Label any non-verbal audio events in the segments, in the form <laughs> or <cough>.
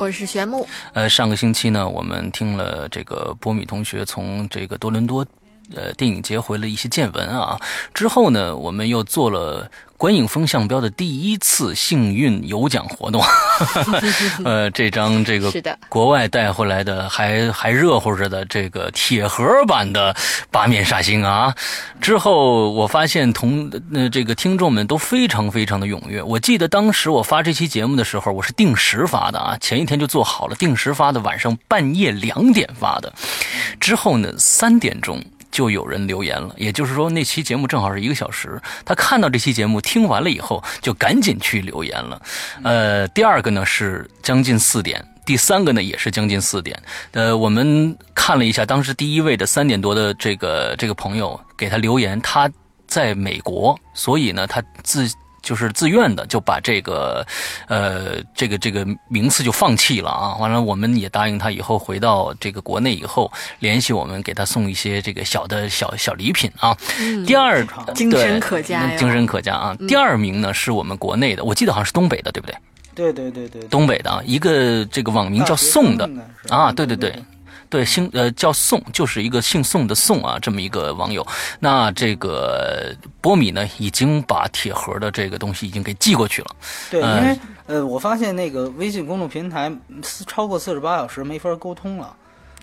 我是玄木。呃，上个星期呢，我们听了这个波米同学从这个多伦多，呃，电影节回了一些见闻啊。之后呢，我们又做了。观影风向标的第一次幸运有奖活动，<laughs> 呃，这张这个国外带回来的还还热乎着的这个铁盒版的八面煞星啊，之后我发现同呃这个听众们都非常非常的踊跃。我记得当时我发这期节目的时候，我是定时发的啊，前一天就做好了，定时发的，晚上半夜两点发的，之后呢三点钟。就有人留言了，也就是说那期节目正好是一个小时。他看到这期节目听完了以后，就赶紧去留言了。呃，第二个呢是将近四点，第三个呢也是将近四点。呃，我们看了一下，当时第一位的三点多的这个这个朋友给他留言，他在美国，所以呢他自。就是自愿的，就把这个，呃，这个这个名次就放弃了啊。完了，我们也答应他以后回到这个国内以后联系我们，给他送一些这个小的小小礼品啊。第二，精神可嘉精神可嘉啊。第二名呢是我们国内的，我记得好像是东北的，对不对？对对对对，东北的啊，一个这个网名叫宋的啊，对对对。对，姓呃叫宋，就是一个姓宋的宋啊，这么一个网友。那这个波米呢，已经把铁盒的这个东西已经给寄过去了。对，因为呃，我发现那个微信公众平台超过四十八小时没法沟通了。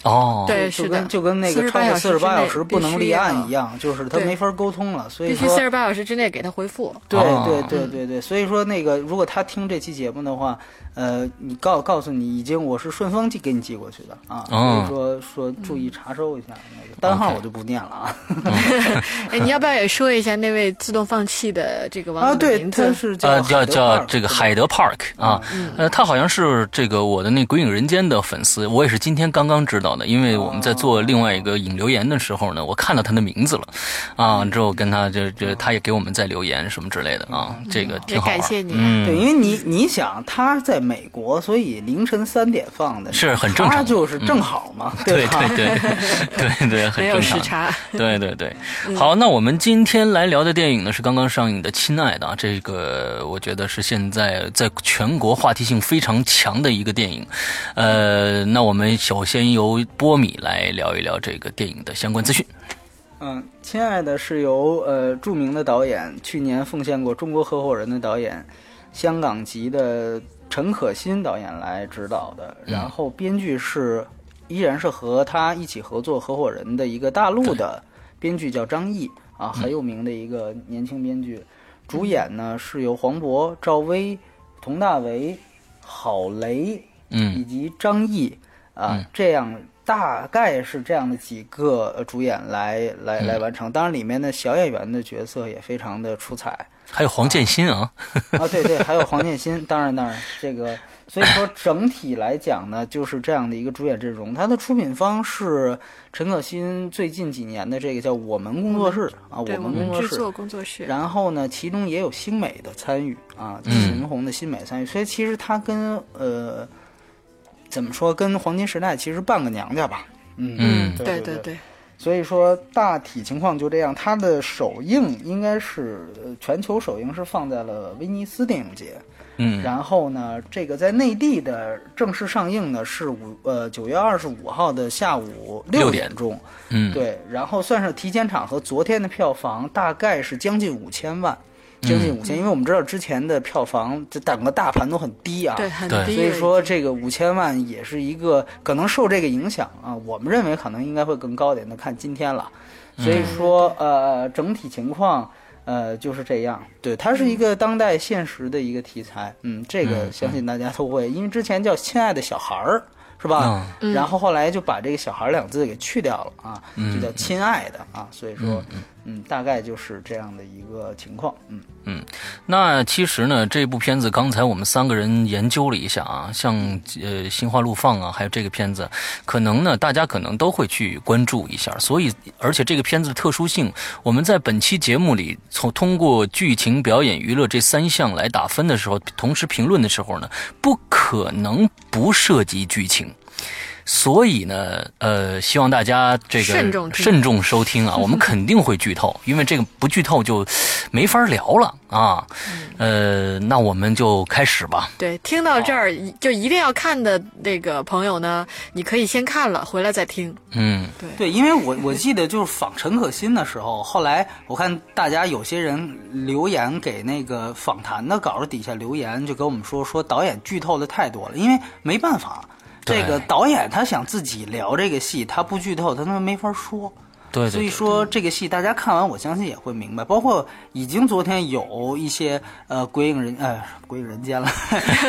哦，对，就跟就跟那个超过四十八小时不能立案一样，就是他没法沟通了，所以必须四十八小时之内给他回复。对对对对对，所以说那个如果他听这期节目的话。呃，你告告诉你，已经我是顺丰寄给你寄过去的啊，所以说说注意查收一下那个单号，我就不念了啊。<laughs> 哎，你要不要也说一下那位自动放弃的这个网友名字？是，叫叫叫这个海德 Park 啊，呃，他好像是这个我的那鬼影人间的粉丝，我也是今天刚刚知道的，因为我们在做另外一个引留言的时候呢，我看到他的名字了，啊，之后跟他就就他也给我们在留言什么之类的啊，这个挺好。感谢你，对，因为你你想他在。美国，所以凌晨三点放的是很正常，就是正好嘛，对对对对对，很正常。对对对，好，那我们今天来聊的电影呢是刚刚上映的《亲爱的》，这个我觉得是现在在全国话题性非常强的一个电影。呃，那我们首先由波米来聊一聊这个电影的相关资讯。嗯，《亲爱的》是由呃著名的导演，去年奉献过《中国合伙人》的导演，香港籍的。陈可辛导演来指导的，然后编剧是依然是和他一起合作合伙人的一个大陆的编剧叫张译啊，很有名的一个年轻编剧。主演呢是由黄渤、赵薇、佟大为、郝蕾，嗯，以及张译啊，这样大概是这样的几个主演来来来完成。当然，里面的小演员的角色也非常的出彩。还有黄建新啊，啊对对，还有黄建新，当然当然，这个所以说整体来讲呢，就是这样的一个主演阵容。它的出品方是陈可辛最近几年的这个叫我们工作室啊，我们工作室工作室。然后呢，其中也有新美的参与啊，秦红的新美参与。所以其实他跟呃怎么说，跟黄金时代其实半个娘家吧。嗯嗯，对对对。所以说大体情况就这样，它的首映应该是全球首映是放在了威尼斯电影节，嗯，然后呢，这个在内地的正式上映呢是五呃九月二十五号的下午六点钟，嗯，对，然后算是提前场和昨天的票房大概是将近五千万。将近五千，因为我们知道之前的票房这整个大盘都很低啊，对，很低，所以说这个五千万也是一个可能受这个影响啊。我们认为可能应该会更高点，那看今天了。所以说呃，整体情况呃就是这样。对，它是一个当代现实的一个题材，嗯，这个相信大家都会，因为之前叫《亲爱的小孩儿》。是吧？然后后来就把这个“小孩”两字给去掉了啊，就叫“亲爱的”啊。所以说，嗯，大概就是这样的一个情况。嗯嗯，那其实呢，这部片子刚才我们三个人研究了一下啊，像呃《心花怒放》啊，还有这个片子，可能呢大家可能都会去关注一下。所以，而且这个片子的特殊性，我们在本期节目里从通过剧情、表演、娱乐这三项来打分的时候，同时评论的时候呢，不可能不涉及剧情。所以呢，呃，希望大家这个慎重慎重收听啊，<laughs> 我们肯定会剧透，因为这个不剧透就没法聊了啊。呃，那我们就开始吧。对，听到这儿就一定要看的那个朋友呢，你可以先看了，回来再听。嗯，对，对，因为我我记得就是访陈可辛的时候，后来我看大家有些人留言给那个访谈的稿子底下留言，就跟我们说说导演剧透的太多了，因为没办法，对这个导演他想自己聊这个戏，他不剧透，他他妈没法说。对对所以说这个戏大家看完，我相信也会明白。包括已经昨天有一些呃鬼影人呃鬼影人间了，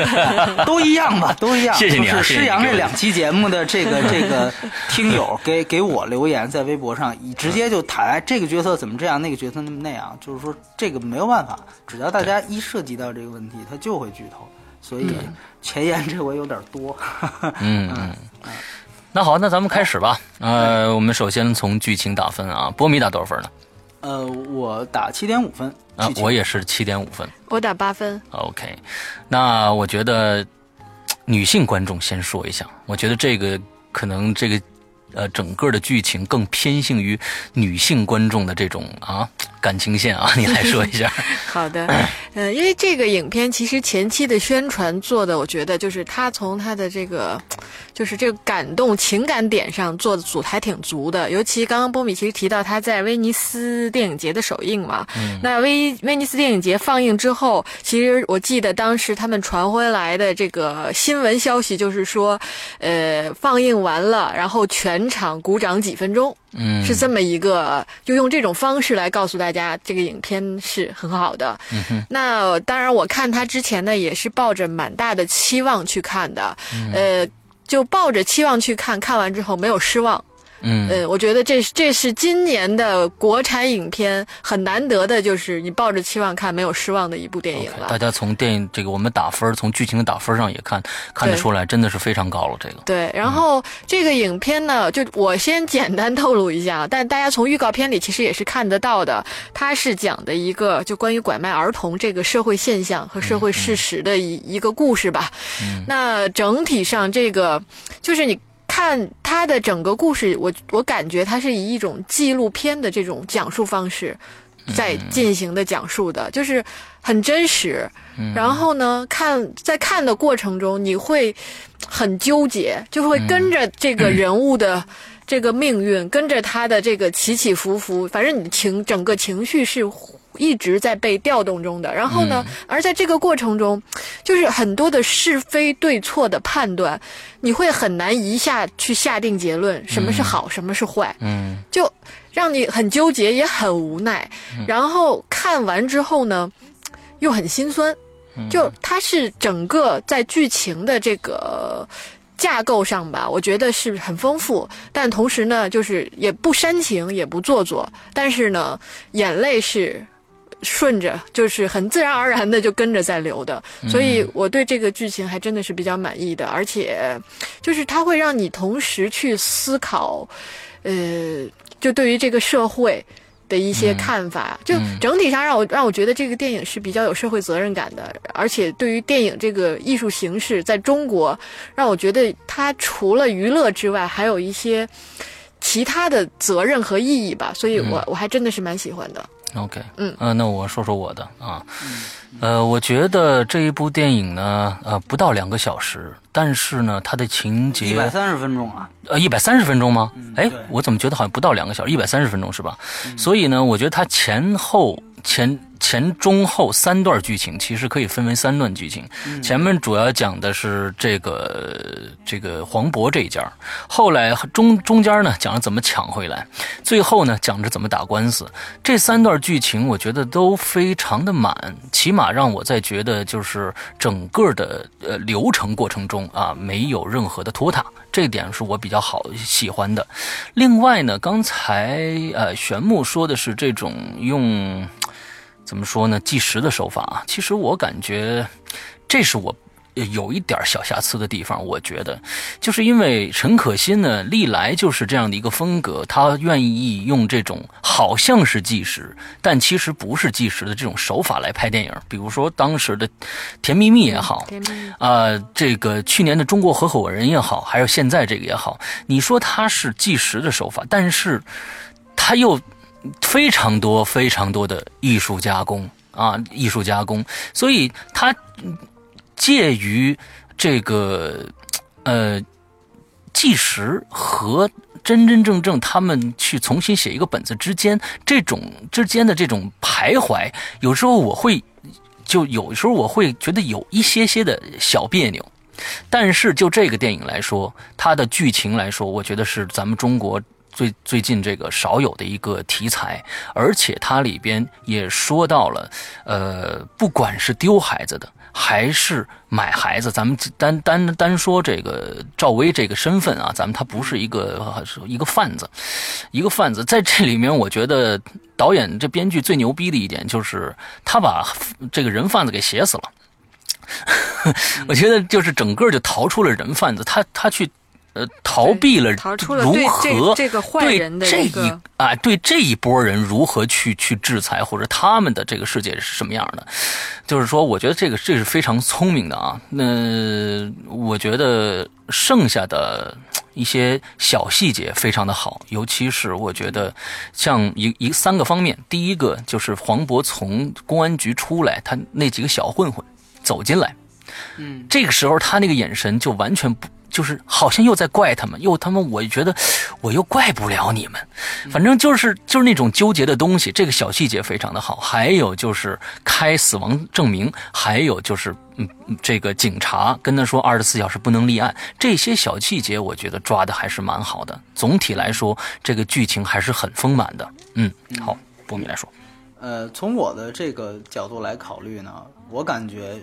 <laughs> 都一样吧，都一样。谢谢你啊就是施阳这两期节目的这个 <laughs> 这个听友给给我留言在微博上，以直接就谈哎这个角色怎么这样，那个角色那么那样，就是说这个没有办法，只要大家一涉及到这个问题，他就会剧透。所以前言这回有点多。嗯嗯。那好，那咱们开始吧。呃，我们首先从剧情打分啊，波米打多少分呢？呃，我打七点五分。啊我也是七点五分。我打八分。OK，那我觉得女性观众先说一下，我觉得这个可能这个呃整个的剧情更偏向于女性观众的这种啊感情线啊，你来说一下。<laughs> 好的，嗯，因为这个影片其实前期的宣传做的，我觉得就是他从他的这个，就是这个感动情感点上做的组还挺足的。尤其刚刚波米其实提到他在威尼斯电影节的首映嘛，那威威尼斯电影节放映之后，其实我记得当时他们传回来的这个新闻消息就是说，呃，放映完了，然后全场鼓掌几分钟。嗯，是这么一个，就用这种方式来告诉大家，这个影片是很好的。那当然，我看他之前呢，也是抱着蛮大的期望去看的，嗯呃，就抱着期望去看，看完之后没有失望。嗯呃，我觉得这是这是今年的国产影片很难得的，就是你抱着期望看，没有失望的一部电影了。大家从电影这个我们打分，从剧情的打分上也看看得出来，真的是非常高了。这个，对，然后这个影片呢，就我先简单透露一下，但大家从预告片里其实也是看得到的，它是讲的一个就关于拐卖儿童这个社会现象和社会事实的一、一个故事吧。那整体上这个就是你。看他的整个故事，我我感觉他是以一种纪录片的这种讲述方式，在进行的讲述的，就是很真实。然后呢，看在看的过程中，你会很纠结，就会跟着这个人物的这个命运，跟着他的这个起起伏伏，反正你的情整个情绪是一直在被调动中的。然后呢，而在这个过程中，就是很多的是非对错的判断，你会很难一下去下定结论，什么是好，什么是坏。嗯就让你很纠结，也很无奈。然后看完之后呢，又很心酸。就它是整个在剧情的这个架构上吧，我觉得是很丰富，但同时呢，就是也不煽情，也不做作，但是呢，眼泪是。顺着就是很自然而然的就跟着在流的，所以我对这个剧情还真的是比较满意的，而且就是它会让你同时去思考，呃，就对于这个社会的一些看法，就整体上让我让我觉得这个电影是比较有社会责任感的，而且对于电影这个艺术形式，在中国让我觉得它除了娱乐之外，还有一些其他的责任和意义吧，所以我我还真的是蛮喜欢的。，OK，嗯。呃，那我说说我的啊，呃，我觉得这一部电影呢，呃，不到两个小时，但是呢，它的情节一百三十分钟啊，呃，一百三十分钟吗？哎、对。我怎么觉得好像不到两个小时，一百三十分钟是吧？所以呢，我觉得它前后前前中后三段剧情其实可以分为三段剧情。前面主要讲的是这个这个黄渤这一家，后来中中间呢讲了怎么抢回来，最后呢讲着怎么打官司。这三段剧情我觉得都非常的满，起码让我在觉得就是整个的呃流程过程中啊没有任何的拖沓，这点是我比较好喜欢的。另外呢，刚才呃玄木说的是这种用。怎么说呢？计时的手法啊，其实我感觉这是我。有一点小瑕疵的地方，我觉得，就是因为陈可辛呢，历来就是这样的一个风格，他愿意用这种好像是计时，但其实不是计时的这种手法来拍电影。比如说当时的《甜蜜蜜》也好，啊，这个去年的《中国合伙人》也好，还有现在这个也好，你说他是计时的手法，但是他又非常多、非常多的艺术加工啊，艺术加工，所以他。介于这个呃计时和真真正正他们去重新写一个本子之间，这种之间的这种徘徊，有时候我会就有时候我会觉得有一些些的小别扭。但是就这个电影来说，它的剧情来说，我觉得是咱们中国最最近这个少有的一个题材，而且它里边也说到了，呃，不管是丢孩子的。还是买孩子，咱们单单单说这个赵薇这个身份啊，咱们他不是一个一个贩子，一个贩子在这里面，我觉得导演这编剧最牛逼的一点就是他把这个人贩子给写死了，<laughs> 我觉得就是整个就逃出了人贩子，他他去。呃，逃避了如何对这一啊，对这一波人如何去去制裁，或者他们的这个世界是什么样的？就是说，我觉得这个这是非常聪明的啊。那我觉得剩下的一些小细节非常的好，尤其是我觉得像一一三个方面，第一个就是黄渤从公安局出来，他那几个小混混走进来，嗯，这个时候他那个眼神就完全不。就是好像又在怪他们，又他们，我觉得我又怪不了你们，反正就是就是那种纠结的东西。这个小细节非常的好，还有就是开死亡证明，还有就是嗯，这个警察跟他说二十四小时不能立案，这些小细节我觉得抓的还是蛮好的。总体来说，这个剧情还是很丰满的。嗯，好，波米来说，呃，从我的这个角度来考虑呢，我感觉，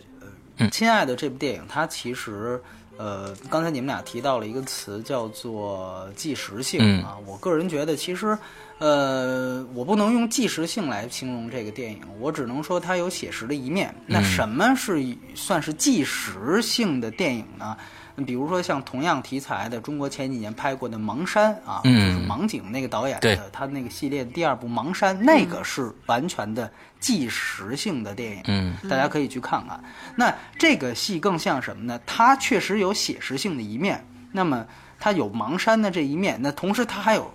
呃，亲爱的这部电影它其实。呃，刚才你们俩提到了一个词，叫做纪实性啊。我个人觉得，其实，呃，我不能用纪实性来形容这个电影，我只能说它有写实的一面。那什么是算是纪实性的电影呢？比如说像同样题材的，中国前几年拍过的《盲山》啊，就是盲井那个导演的，他那个系列的第二部《盲山》，那个是完全的纪实性的电影，嗯，大家可以去看看。那这个戏更像什么呢？它确实有写实性的一面，那么它有盲山的这一面，那同时它还有。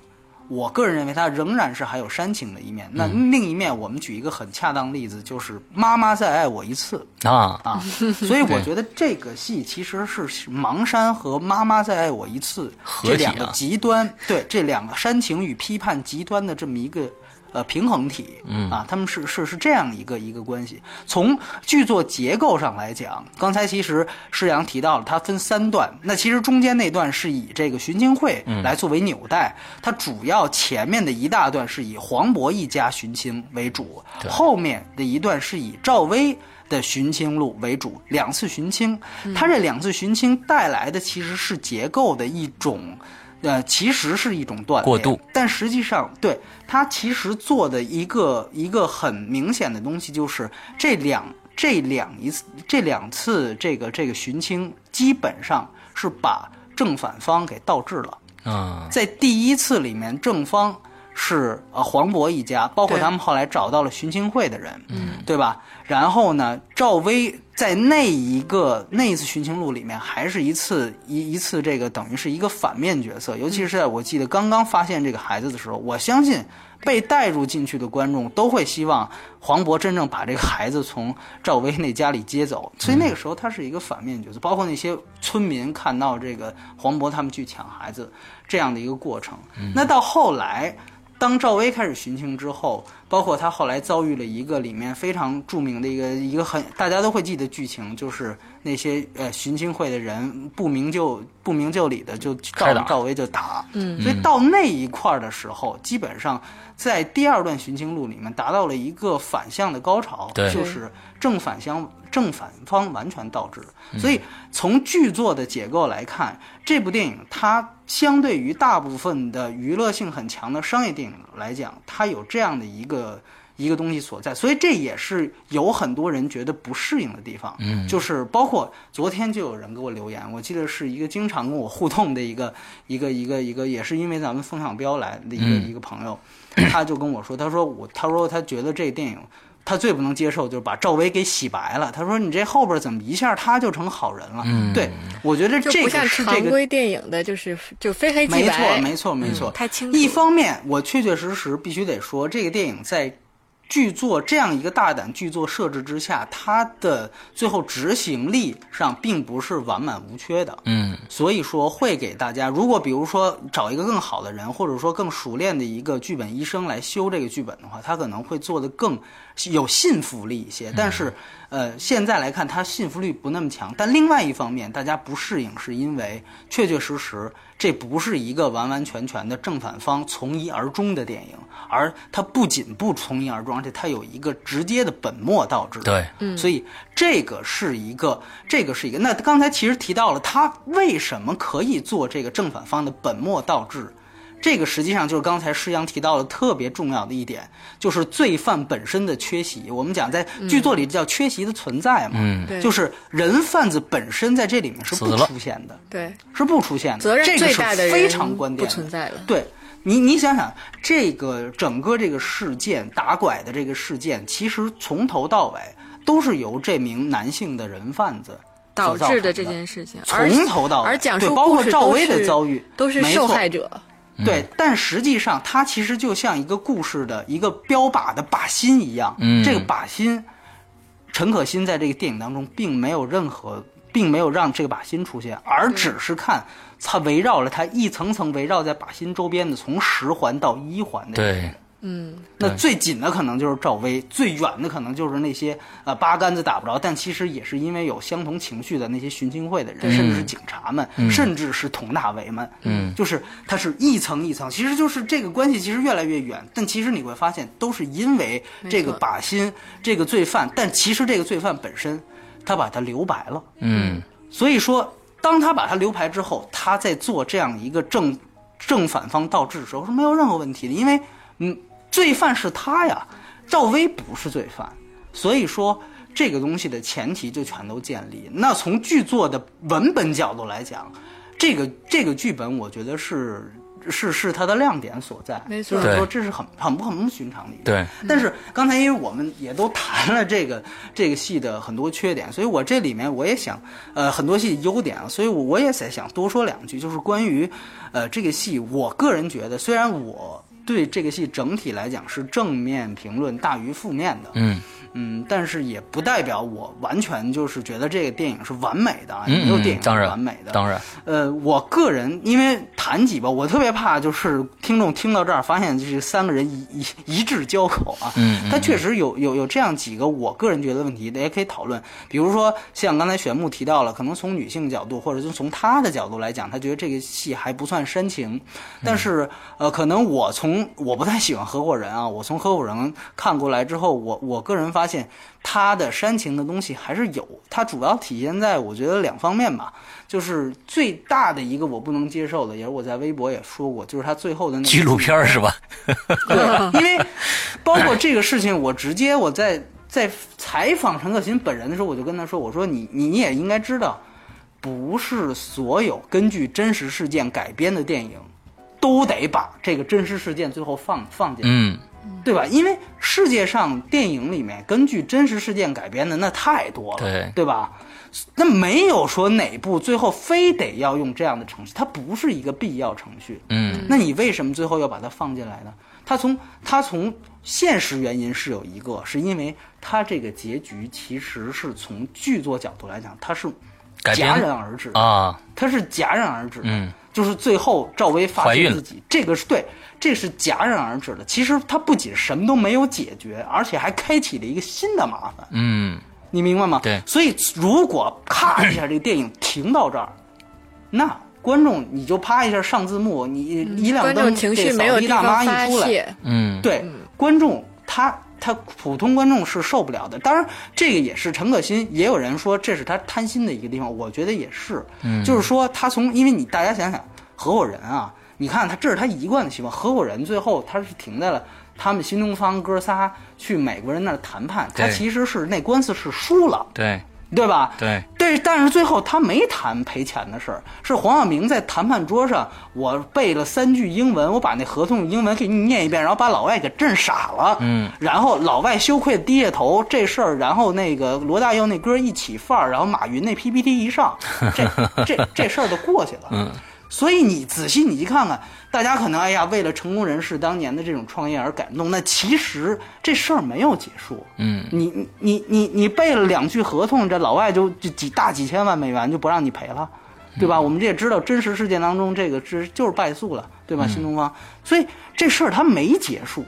我个人认为，它仍然是还有煽情的一面。那另一面，我们举一个很恰当例子，就是《妈妈再爱我一次》啊啊。所以我觉得这个戏其实是盲山和《妈妈再爱我一次》这两个极端，对这两个煽情与批判极端的这么一个。呃，平衡体，嗯啊，他们是是是这样一个一个关系。从剧作结构上来讲，刚才其实施阳提到了，它分三段。那其实中间那段是以这个寻亲会来作为纽带，它主要前面的一大段是以黄渤一家寻亲为主，后面的一段是以赵薇的寻亲路为主，两次寻亲。它这两次寻亲带来的其实是结构的一种。呃，其实是一种锻炼，但实际上，对他其实做的一个一个很明显的东西，就是这两这两一次这两次这个这个寻亲，基本上是把正反方给倒置了。啊，在第一次里面，正方是呃黄渤一家，包括他们后来找到了寻亲会的人，嗯，对吧？然后呢，赵薇。在那一个那一次寻情录里面，还是一次一一次这个等于是一个反面角色，尤其是在我记得刚刚发现这个孩子的时候，我相信被带入进去的观众都会希望黄渤真正把这个孩子从赵薇那家里接走，所以那个时候他是一个反面角色，包括那些村民看到这个黄渤他们去抢孩子这样的一个过程，那到后来。当赵薇开始寻亲之后，包括他后来遭遇了一个里面非常著名的一个一个很大家都会记得剧情，就是那些呃寻亲会的人不明就不明就里的就照着赵薇就打，嗯，所以到那一块儿的时候，基本上在第二段寻亲录里面达到了一个反向的高潮，就是正反相。正反方完全倒置，所以从剧作的结构来看，这部电影它相对于大部分的娱乐性很强的商业电影来讲，它有这样的一个一个东西所在，所以这也是有很多人觉得不适应的地方。嗯就是包括昨天就有人给我留言，我记得是一个经常跟我互动的一个一个一个一个，也是因为咱们风向标来的一个、嗯一个朋友，他就跟我说，他说我他说他觉得这电影。他最不能接受就是把赵薇给洗白了。他说：“你这后边怎么一下他就成好人了？”嗯对我觉得这个常规电影的，就是就非黑即白没错，没错，没错。太清楚。一方面，我确确实实必须得说，这个电影在剧作这样一个大胆剧作设置之下，它的最后执行力上并不是完满无缺的。嗯所以说会给大家，如果比如说找一个更好的人，或者说更熟练的一个剧本医生来修这个剧本的话，他可能会做的更有信服力一些。但是，呃，现在来看，它信服力不那么强。但另外一方面，大家不适应，是因为确确实实这不是一个完完全全的正反方从一而终的电影，而它不仅不从一而终，而且它有一个直接的本末倒置。对，嗯所以这个是一个，这个是一个。那刚才其实提到了他为什么可以做这个正反方的本末倒置，这个实际上就是刚才施阳提到的特别重要的一点，就是罪犯本身的缺席。我们讲在剧作里叫缺席的存在嘛，嗯就是人贩子本身在这里面是不出现的，对是不出现的，责任这个是最大的人非常关不键的。存在了。对你，你想想，这个整个这个事件打拐的这个事件，其实从头到尾都是由这名男性的人贩子导致的这件事情，从头到尾，而讲述对包括赵薇的遭遇都是受害者。对，但实际上它其实就像一个故事的一个标靶的靶心一样。嗯这个靶心，陈可辛在这个电影当中并没有任何，并没有让这个靶心出现，而只是看它围绕了它一层层围绕在靶心周边的，从十环到一环的。对，嗯，那最紧的可能就是赵薇，最远的可能就是那些呃八竿子打不着，但其实也是因为有相同情绪的那些寻亲会的人，甚至是警察们，甚至是佟大为们，嗯，就是他是一层一层，其实就是这个关系其实越来越远，但其实你会发现都是因为这个靶心，这个罪犯，但其实这个罪犯本身他把他留白了，嗯。所以说，当他把他留白之后，他在做这样一个正正反方倒置的时候是没有任何问题的，因为嗯，罪犯是他呀，赵薇不是罪犯，所以说这个东西的前提就全都建立。那从剧作的文本角度来讲，这个这个剧本我觉得是。是是它的亮点所在，没错就是说这是很很不很不寻常的一个。对，但是刚才因为我们也都谈了这个这个戏的很多缺点，所以我这里面我也想，呃，很多戏优点啊，所以我我也在想多说两句，就是关于，呃，这个戏，我个人觉得，虽然我对这个戏整体来讲是正面评论大于负面的，嗯。嗯，但是也不代表我完全就是觉得这个电影是完美的啊，嗯也没有电影是当然完美的，当然，呃，我个人因为谈几吧，我特别怕就是听众听到这儿发现这三个人一一一致交口啊。嗯嗯他确实有有有这样几个我个人觉得问题，大家可以讨论。比如说像刚才玄牧提到了，可能从女性角度或者就从他的角度来讲，他觉得这个戏还不算煽情。但是呃，可能我从我不太喜欢合伙人啊，我从合伙人看过来之后，我我个人发现他的煽情的东西还是有，它主要体现在我觉得两方面吧。就是最大的一个我不能接受的，也是我在微博也说过，就是他最后的那个纪录片是吧？对，<laughs> 因为包括这个事情，我直接我在在采访陈可辛本人的时候，我就跟他说：“我说你你也应该知道，不是所有根据真实事件改编的电影，都得把这个真实事件最后放放进来。”嗯对吧？因为世界上电影里面根据真实事件改编的那太多了，对对吧？那没有说哪部最后非得要用这样的程序，它不是一个必要程序。嗯那你为什么最后要把它放进来呢？它从它从现实原因是有一个，是因为它这个结局其实是从剧作角度来讲，它是戛然而止，啊，它是戛然而止的。嗯就是最后赵薇发现自己，这个是对，这是戛然而止的。其实它不仅什么都没有解决，而且还开启了一个新的麻烦，嗯。你明白吗？对。所以如果咔一下这个电影停到这儿，那观众你就啪一下上字幕，你一亮灯，观众情绪这没有地扫地大妈方发一出来，泄，嗯，对，观众他他普通观众是受不了的。当然，这个也是陈可辛，也有人说这是他贪心的一个地方，我觉得也是。嗯，就是说他从，因为你大家想想，合伙人啊，你看他这是他一贯的习惯，合伙人最后他是停在了。他们新东方哥仨去美国人那儿谈判，他其实是那官司是输了，对对吧？对，对，但是最后他没谈赔钱的事儿，是黄晓明在谈判桌上，我背了三句英文，我把那合同英文给你念一遍，然后把老外给震傻了。嗯，然后老外羞愧地低下头，这事儿，然后那个罗大佑那歌一起范儿，然后马云那 PPT 一上，这这这事儿就过去了。嗯。所以你仔细你去看看，大家可能哎呀，为了成功人士当年的这种创业而感动，那其实这事儿没有结束。嗯你你你你你背了两句合同，这老外就就几大几千万美元就不让你赔了，对吧？我们这也知道，真实事件当中这个是就是败诉了，对吧？新东方，所以这事儿它没结束。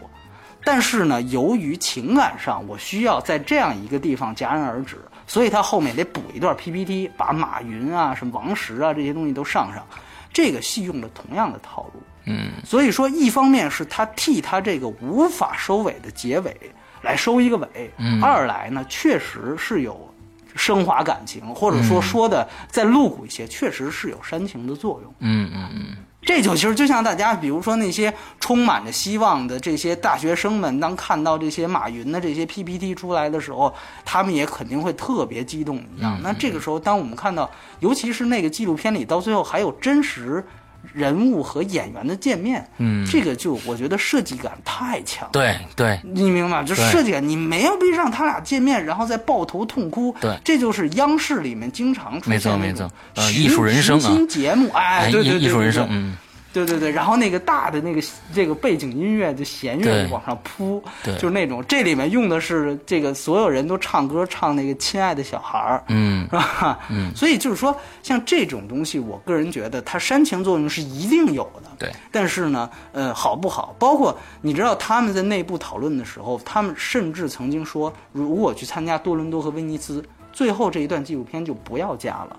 但是呢，由于情感上我需要在这样一个地方戛然而止，所以他后面得补一段 PPT，把马云啊、什么王石啊这些东西都上上。这个戏用了同样的套路，嗯。所以说，一方面是他替他这个无法收尾的结尾来收一个尾，嗯。二来呢，确实是有升华感情，或者说说的再露骨一些，确实是有煽情的作用。嗯嗯嗯，这就其实就像大家，比如说那些充满着希望的这些大学生们，当看到这些马云的这些 PPT 出来的时候，他们也肯定会特别激动一样。那这个时候，当我们看到，尤其是那个纪录片里，到最后还有真实人物和演员的见面，嗯。这个就我觉得设计感太强。对对。你明白吗？就设计感，你没有必要让他俩见面，然后再抱头痛哭。对。这就是央视里面经常出没错现那种没错。呃艺术人生啊。节目，哎，对对对，艺艺术人生，嗯对对对，然后那个大的那个这个背景音乐就弦乐往上铺，就是那种这里面用的是这个所有人都唱歌唱那个亲爱的小孩儿，嗯 <laughs> 是吧？嗯所以就是说，像这种东西，我个人觉得它煽情作用是一定有的。对，但是呢，呃，好不好？包括你知道他们在内部讨论的时候，他们甚至曾经说，如果去参加多伦多和威尼斯，最后这一段纪录片就不要加了。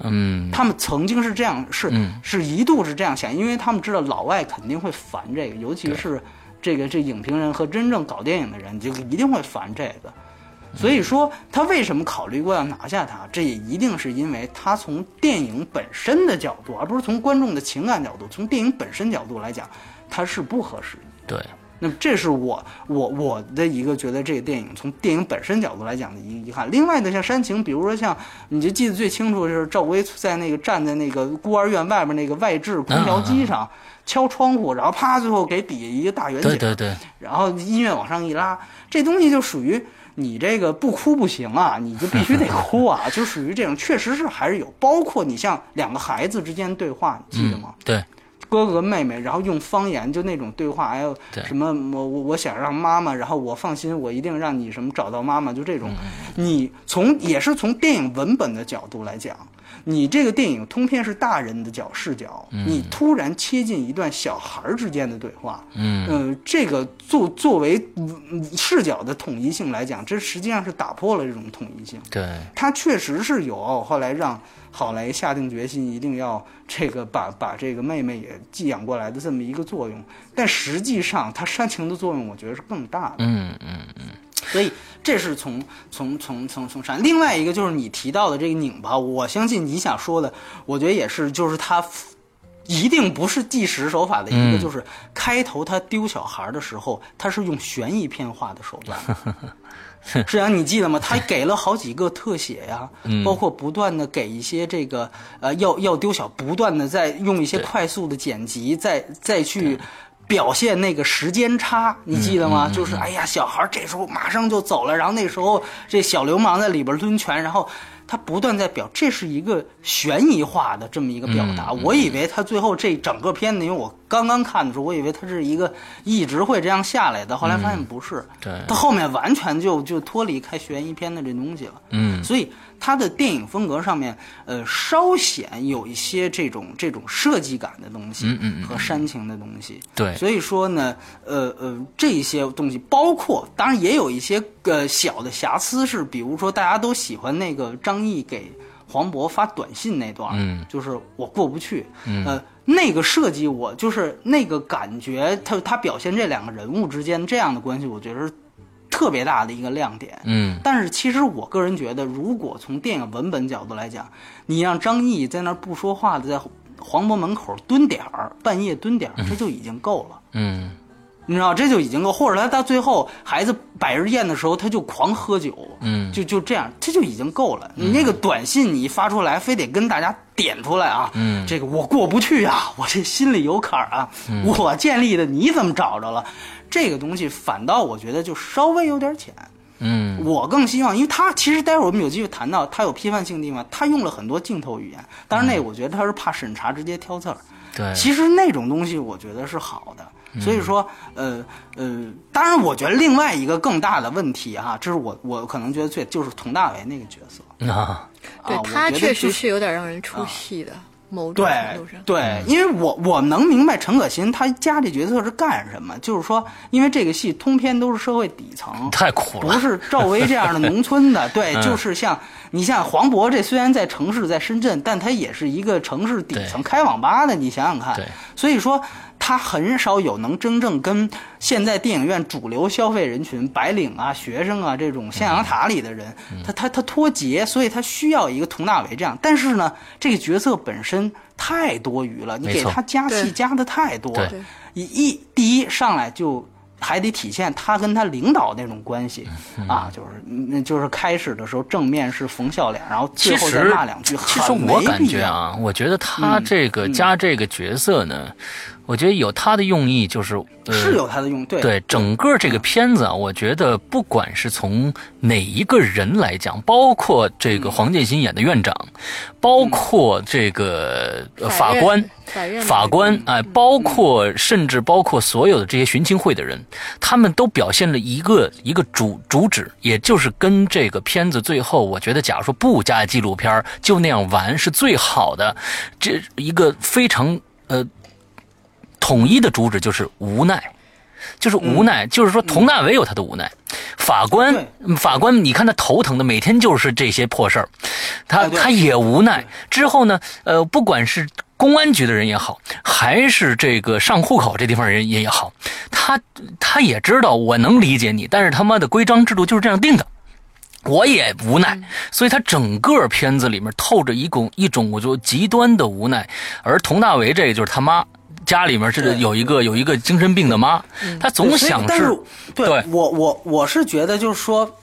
嗯他们曾经是这样，是、嗯是一度是这样想，因为他们知道老外肯定会烦这个，尤其是这个这影评人和真正搞电影的人，就一定会烦这个。所以说，他为什么考虑过要拿下它？这也一定是因为他从电影本身的角度，而不是从观众的情感角度，从电影本身角度来讲，它是不合时宜。对，那么这是我我我的一个觉得这个电影从电影本身角度来讲的一个遗憾。另外呢像煽情，比如说像你就记得最清楚的就是赵薇在那个站在那个孤儿院外面那个外置空调机上敲窗户，然后啪最后给底下一个大圆景，对对对，然后音乐往上一拉，这东西就属于。你这个不哭不行啊，你就必须得 <laughs> 哭啊，就属于这种，确实是还是有，包括你像两个孩子之间对话，你记得吗？对，哥哥妹妹，然后用方言就那种对话，还有什么我我我想让妈妈，然后我放心，我一定让你什么找到妈妈，就这种，你从也是从电影文本的角度来讲，你这个电影通篇是大人的角视角，你突然切进一段小孩儿之间的对话，嗯。呃，这个作作为嗯视角的统一性来讲，这实际上是打破了这种统一性。对，它确实是有后来让郝雷下定决心，一定要这个把把这个妹妹也寄养过来的这么一个作用，但实际上他煽情的作用，我觉得是更大的。嗯嗯嗯所以这是从从从从从山。另外一个就是你提到的这个拧巴，我相信你想说的，我觉得也是，就是他一定不是计时手法的一个，嗯就是开头他丢小孩的时候，他是用悬疑片化的手段。<laughs> 实际上你记得吗？他给了好几个特写呀，嗯包括不断的给一些这个呃要要丢小，不断的在用一些快速的剪辑，再再去表现那个时间差，你记得嗯吗？就是哎呀，小孩这时候马上就走了，然后那时候这小流氓在里边抡拳，然后他不断在表，这是一个悬疑化的这么一个表达。嗯嗯我以为他最后这整个片子，因为我刚刚看的时候，我以为他是一个一直会这样下来的，后来发现不是，对他后面完全就就脱离开悬疑片的这东西了。嗯所以他的电影风格上面，呃，稍显有一些这种这种设计感的东西嗯和煽情的东西。对。所以说呢，呃呃，这些东西包括，当然也有一些呃小的瑕疵，是比如说大家都喜欢那个张译给黄渤发短信那段，嗯。就是我过不去，嗯。呃，那个设计我就是那个感觉，他他表现这两个人物之间这样的关系，我觉得是特别大的一个亮点。嗯。但是其实我个人觉得，如果从电影文本角度来讲，你让张译在那儿不说话的在黄渤门口蹲点儿，半夜蹲点儿，这就已经够了。嗯。你知道这就已经够，或者他到最后孩子百日宴的时候，他就狂喝酒，嗯。就就这样，这就已经够了。你那个短信你发出来，非得跟大家点出来啊，嗯。这个我过不去啊，我这心里有坎儿啊，嗯。我建立的你怎么找着了？这个东西反倒我觉得就稍微有点浅。嗯。我更希望，因为他其实待会儿我们有机会谈到，他有批判性地方，他用了很多镜头语言，当然那个我觉得他是怕审查直接挑刺儿。对，其实那种东西我觉得是好的，所以说，呃呃，当然我觉得另外一个更大的问题哈、这是我我可能觉得最就是佟大为那个角色。啊，对他确实是有点让人出戏的，某种对程度上。对，因为我我能明白陈可辛他加这角色是干什么，就是说，因为这个戏通篇都是社会底层，<laughs> 太苦了，不是赵薇这样的农村的，对，嗯。<laughs> 就是像你像黄渤这虽然在城市在深圳，但他也是一个城市底层开网吧的，你想想看，所以说他很少有能真正跟现在电影院主流消费人群白领啊、学生啊这种象牙塔里的人，嗯。他他他脱节，所以他需要一个佟大为这样，但是呢，这个角色本身太多余了，你给他加戏加的太多了，一一第一上来就还得体现他跟他领导那种关系、嗯。啊，就是那就是开始的时候正面是冯笑脸，然后最后再骂两句，其实很我感没必要。觉啊，我觉得他嗯这个加这个角色呢，我觉得有他的用意，就是呃是有他的用，对。对整个这个片子啊，我觉得不管是从哪一个人来讲，包括这个黄建新演的院长，包括这个呃法官。法法官哎，包括甚至包括所有的这些寻亲会的人，他们都表现了一个一个主主旨，也就是跟这个片子最后，我觉得假如说不加纪录片儿就那样玩是最好的，这一个非常呃统一的主旨就是无奈。就是无奈，就是说佟大为有他的无奈，法官法官，你看他头疼的，每天就是这些破事儿，他他也无奈。之后呢，呃，不管是公安局的人也好，还是这个上户口这地方人也好，他他也知道我能理解你，但是他妈的规章制度就是这样定的。我也无奈，所以他整个片子里面透着一种一种我就极端的无奈，而佟大为这个就是他妈家里面是有一个有一个精神病的妈，她总想但是对对。我我我是觉得就是说。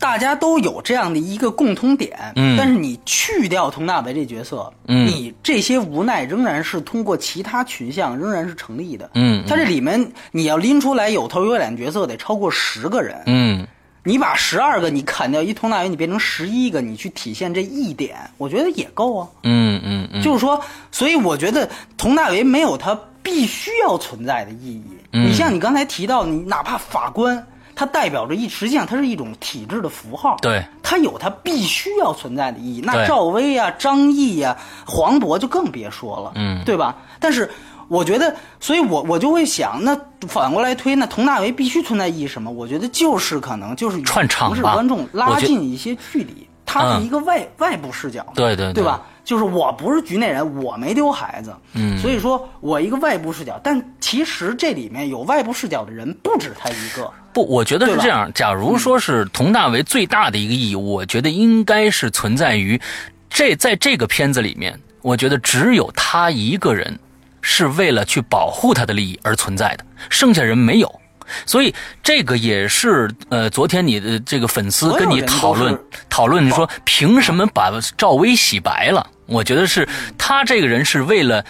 大家都有这样的一个共通点，嗯。但是你去掉佟大为这角色，嗯。你这些无奈仍然是通过其他群像仍然是成立的，嗯它这里面你要拎出来有头有脸角色得超过十个人，嗯你把十二个你砍掉一佟大为，你变成十一个，你去体现这一点，我觉得也够啊。嗯嗯嗯，就是说，所以我觉得佟大为没有他必须要存在的意义。嗯你像你刚才提到，你哪怕法官，他代表着一，实际上它是一种体制的符号。对，它有它必须要存在的意义。那赵薇啊、张译啊、黄渤就更别说了，嗯对吧？但是我觉得，所以我我就会想，那反过来推，那佟大为必须存在意义什么？我觉得就是可能就是与串场城市观众拉近一些距离，他嗯是一个外、外部视角，对对对吧？就是我不是局内人，我没丢孩子，嗯所以说我一个外部视角，但其实这里面有外部视角的人不止他一个，不，我觉得是这样。假如说是佟大为最大的一个意义，我觉得应该是存在于这在这个片子里面，我觉得只有他一个人是为了去保护他的利益而存在的，剩下人没有。所以这个也是呃，昨天你的这个粉丝跟你讨论讨论，你说凭什么把赵薇洗白了？我觉得是他这个人是为了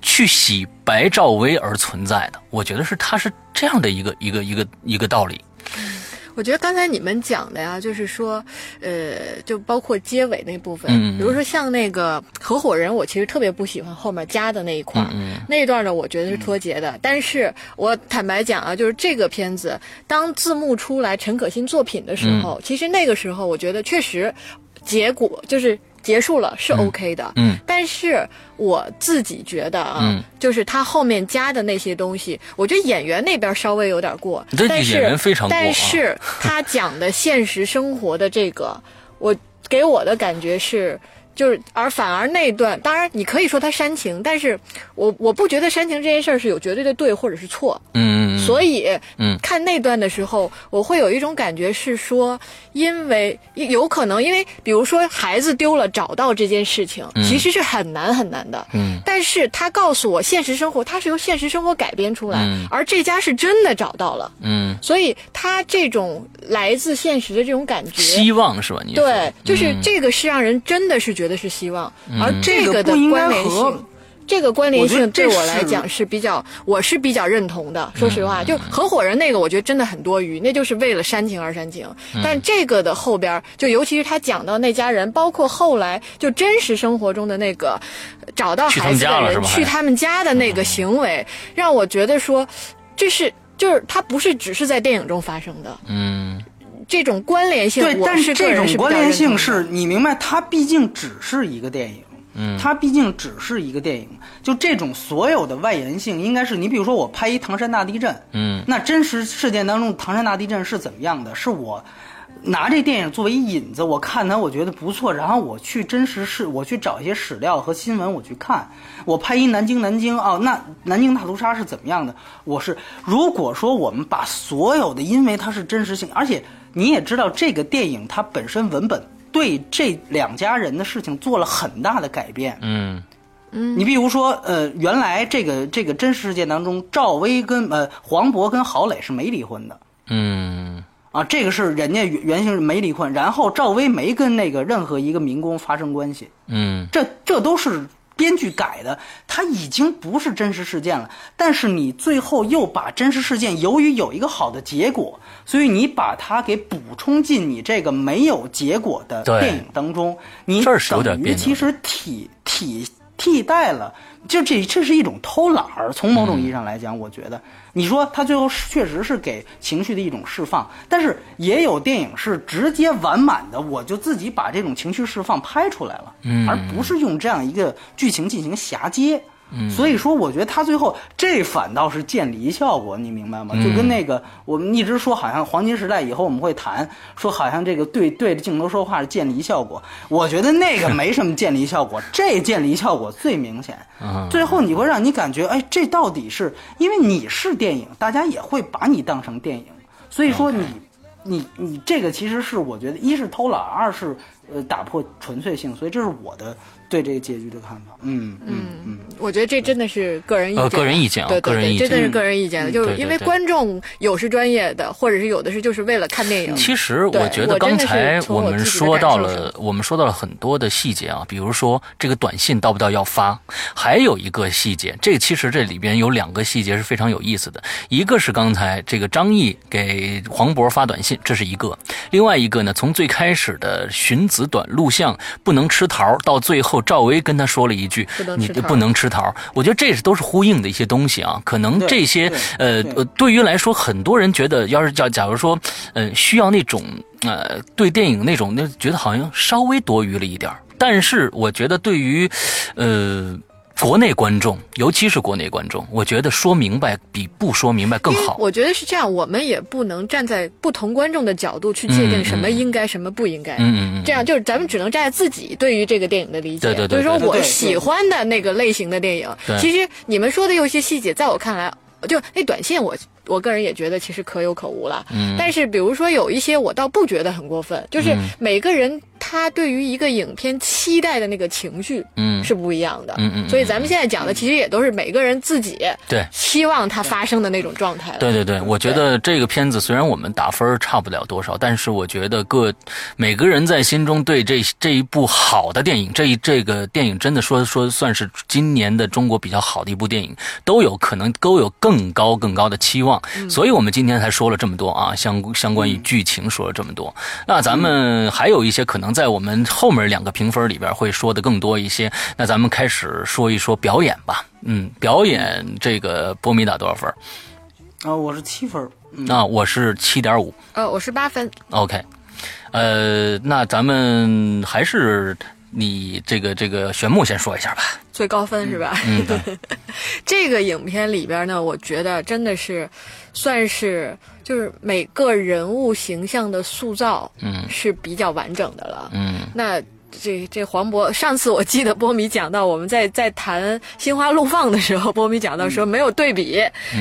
去洗白赵薇而存在的。我觉得是他是这样的一个一个一个一个道理。我觉得刚才你们讲的呀，就是说，呃，就包括结尾那部分，嗯比如说像那个合伙人，我其实特别不喜欢后面加的那一块儿，嗯那一段呢，我觉得是脱节的。但是我坦白讲啊，就是这个片子，当字幕出来陈可辛作品的时候，其实那个时候我觉得确实结果就是。结束了是 OK 的，嗯。但是我自己觉得啊，嗯。就是他后面加的那些东西，我觉得演员那边稍微有点过，但是演员非常过啊。但是他讲的现实生活的这个，我给我的感觉是。就是，而反而那段，当然你可以说他煽情，但是我我不觉得煽情这件事儿是有绝对的对或者是错，嗯，所以，嗯看那段的时候，我会有一种感觉是说，因为有可能，因为比如说孩子丢了找到这件事情，其实是很难很难的。嗯但是他告诉我，现实生活它是由现实生活改编出来，嗯而这家是真的找到了，嗯，所以他这种来自现实的这种感觉，希望是吧？你对，就是嗯这个是让人真的是觉得是希望，而这个个的关联性。这个关联性对我来讲是比较，我是比较认同的。说实嗯话，就合伙人那个，我觉得真的很多余，那就是为了煽情而煽情。嗯但这个的后边，就尤其是他讲到那家人，包括后来就真实生活中的那个找到孩子的人去他们家的那个行为，让我觉得说，这是就是他不是只是在电影中发生的，嗯这种关联性，对，但是个人是比较种关联性是你明白，它毕竟只是一个电影。嗯它毕竟只是一个电影，就这种所有的外延性，应该是你比如说我拍一唐山大地震，嗯那真实事件当中唐山大地震是怎么样的？是我拿这电影作为引子，我看它我觉得不错，然后我去真实事，我去找一些史料和新闻我去看，我拍一南京南京哦，那南京大屠杀是怎么样的？我是如果说我们把所有的，因为它是真实性，而且你也知道这个电影它本身文本对这两家人的事情做了很大的改变，嗯。你比如说，呃，原来这个这个真实事件当中，赵薇跟呃黄渤跟郝蕾是没离婚的。嗯。啊，这个是人家原原型是没离婚，然后赵薇没跟那个任何一个民工发生关系，嗯。这这都是编剧改的，它已经不是真实事件了。但是你最后又把真实事件，由于有一个好的结果，所以你把它给补充进你这个没有结果的电影当中，你等于其实替替替代了，就这这是一种偷懒儿。从某种意义上来讲，我觉得你说他最后确实是给情绪的一种释放，但是也有电影是直接完满的，我就自己把这种情绪释放拍出来了，嗯而不是用这样一个剧情进行衔接。所以说，我觉得他最后这反倒是渐离效果，你明白吗？就跟那个我们一直说，好像黄金时代以后我们会谈说，好像这个对对着镜头说话是渐离效果。我觉得那个没什么渐离效果，这渐离效果最明显。嗯最后你会让你感觉，哎，这到底是因为你是电影，大家也会把你当成电影，所以说你。你你这个其实是我觉得，一是偷懒，二是呃打破纯粹性，所以这是我的对这个结局的看法。嗯嗯嗯，我觉得这真的是个人意见，呃个人意见啊对对对，个人意见。真的是个人意见的，嗯就是因为观众有是专业的，或者是有的是就是为了看电影。其实我觉得刚才我们说到了，我们说到了很多的细节啊，比如说这个短信到不到要发，还有一个细节，这其实这里边有两个细节是非常有意思的，一个是刚才这个张译给黄渤发短信，这是一个；另外一个呢，从最开始的寻子短录像不能吃桃，到最后赵薇跟他说了一句你不能吃桃，我觉得这是都是呼应的一些东西啊，可能这些呃对于来说，很多人觉得，要是叫假如说，呃，需要那种呃，对电影那种，那觉得好像稍微多余了一点儿。但是我觉得，对于呃国内观众，尤其是国内观众，我觉得说明白比不说明白更好。我觉得是这样，我们也不能站在不同观众的角度去界定什么应该，什么不应该。嗯嗯嗯，这样就是咱们只能站在自己对于这个电影的理解。对对对就是说对对我喜欢的那个类型的电影对，其实你们说的有些细节，在我看来，就那短信我。我个人也觉得其实可有可无了，嗯但是比如说有一些我倒不觉得很过分，就是嗯每个人他对于一个影片期待的那个情绪嗯是不一样的，嗯嗯嗯所以咱们现在讲的其实也都是每个人自己对。希望它发生的那种状态。对对对，我觉得这个片子虽然我们打分儿差不了多少，但是我觉得各每个人在心中对这这一部好的电影，这一这个电影真的说说算是今年的中国比较好的一部电影，都有可能都有更高更高的期望。所以我们今天才说了这么多啊，相相关于剧情说了这么多。那咱们还有一些可能在我们后面两个评分里边会说的更多一些。那咱们开始说一说表演吧。嗯，表演这个波米打多少分？啊，我是七分那我是七点五呃，我是八分，，OK，呃，那咱们还是你这个这个玄木先说一下吧。最高分是吧？嗯，对，<laughs> 这个影片里边呢，我觉得真的是算是就是每个人物形象的塑造，嗯是比较完整的了。嗯那这这黄渤，上次我记得波米讲到，我们在在谈《心花怒放》的时候，波米讲到说没有对比，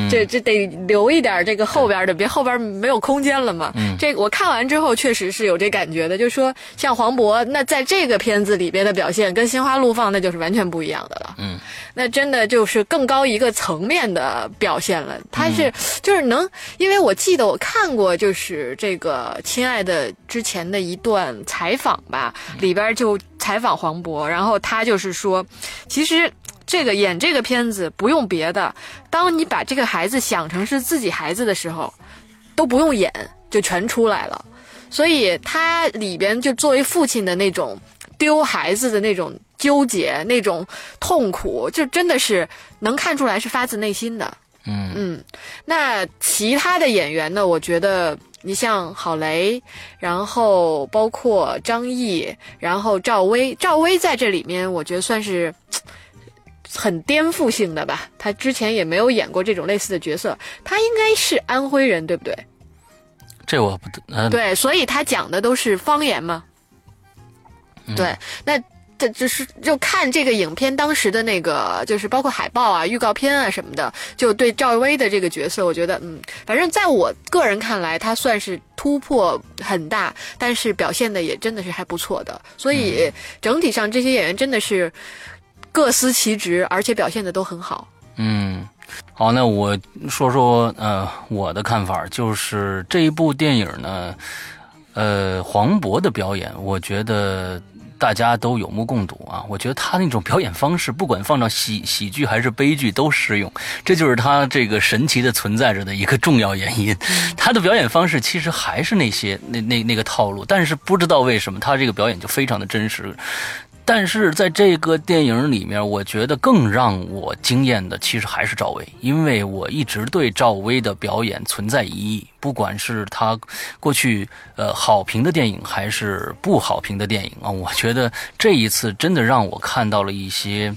这这得留一点这个后边的，别后边没有空间了嘛。这我看完之后确实是有这感觉的，就说像黄渤，那在这个片子里边的表现跟《心花怒放》那就是完全不一样的了。嗯，那真的就是更高一个层面的表现了。他是就是能，因为我记得我看过就是这个《亲爱的》之前的一段采访吧，里边就采访黄渤，然后他就是说，其实这个演这个片子不用别的，当你把这个孩子想成是自己孩子的时候，都不用演就全出来了。所以他里边就作为父亲的那种丢孩子的那种纠结、那种痛苦，就真的是能看出来是发自内心的。嗯嗯，那其他的演员呢？我觉得你像郝蕾，然后包括张译，然后赵薇，赵薇在这里面我觉得算是很颠覆性的吧。她之前也没有演过这种类似的角色，她应该是安徽人，对不对？这我不呃对，所以她讲的都是方言嘛。对，那这就是就看这个影片当时的那个，就是包括海报啊、预告片啊什么的，就对赵薇的这个角色，我觉得嗯，反正在我个人看来，她算是突破很大，但是表现的也真的是还不错的。所以整体上这些演员真的是各司其职，而且表现的都很好。嗯，好，那我说说呃我的看法，就是这一部电影呢，呃，黄渤的表演，我觉得大家都有目共睹啊。我觉得他那种表演方式，不管放到喜喜剧还是悲剧都适用，这就是他这个神奇的存在着的一个重要原因。他的表演方式其实还是那些那那那个套路，但是不知道为什么他这个表演就非常的真实。但是在这个电影里面，我觉得更让我惊艳的，其实还是赵薇，因为我一直对赵薇的表演存在疑义，不管是她过去呃好评的电影，还是不好评的电影啊，我觉得这一次真的让我看到了一些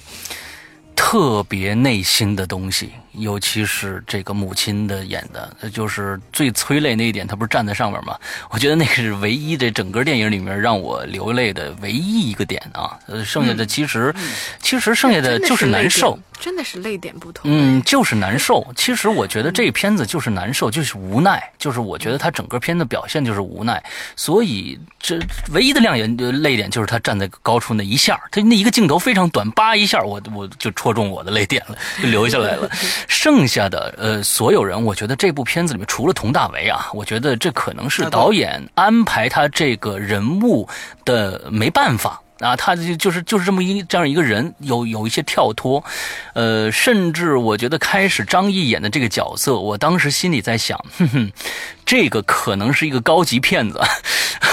特别内心的东西，尤其是这个母亲的演的，就是最催泪那一点，她不是站在上面吗？我觉得那个是唯一这整个电影里面让我流泪的唯一一个点啊。呃，剩下的其实，其实剩下的就是难受。真的是泪点不同。嗯，就是难受。其实我觉得这片子就是难受，就是无奈，就是我觉得他整个片子表现就是无奈。所以这唯一的亮眼呃泪点就是他站在高处那一下，他那一个镜头非常短，叭一下我我就戳中我的泪点了，就流下来了。<laughs> <laughs> 剩下的呃所有人，我觉得这部片子里面除了佟大为啊，我觉得这可能是导演安排他这个人物的没办法。啊，他就就是就是这么一这样一个人，有有一些跳脱，呃，甚至我觉得开始张译演的这个角色，我当时心里在想，哼哼，这个可能是一个高级骗子。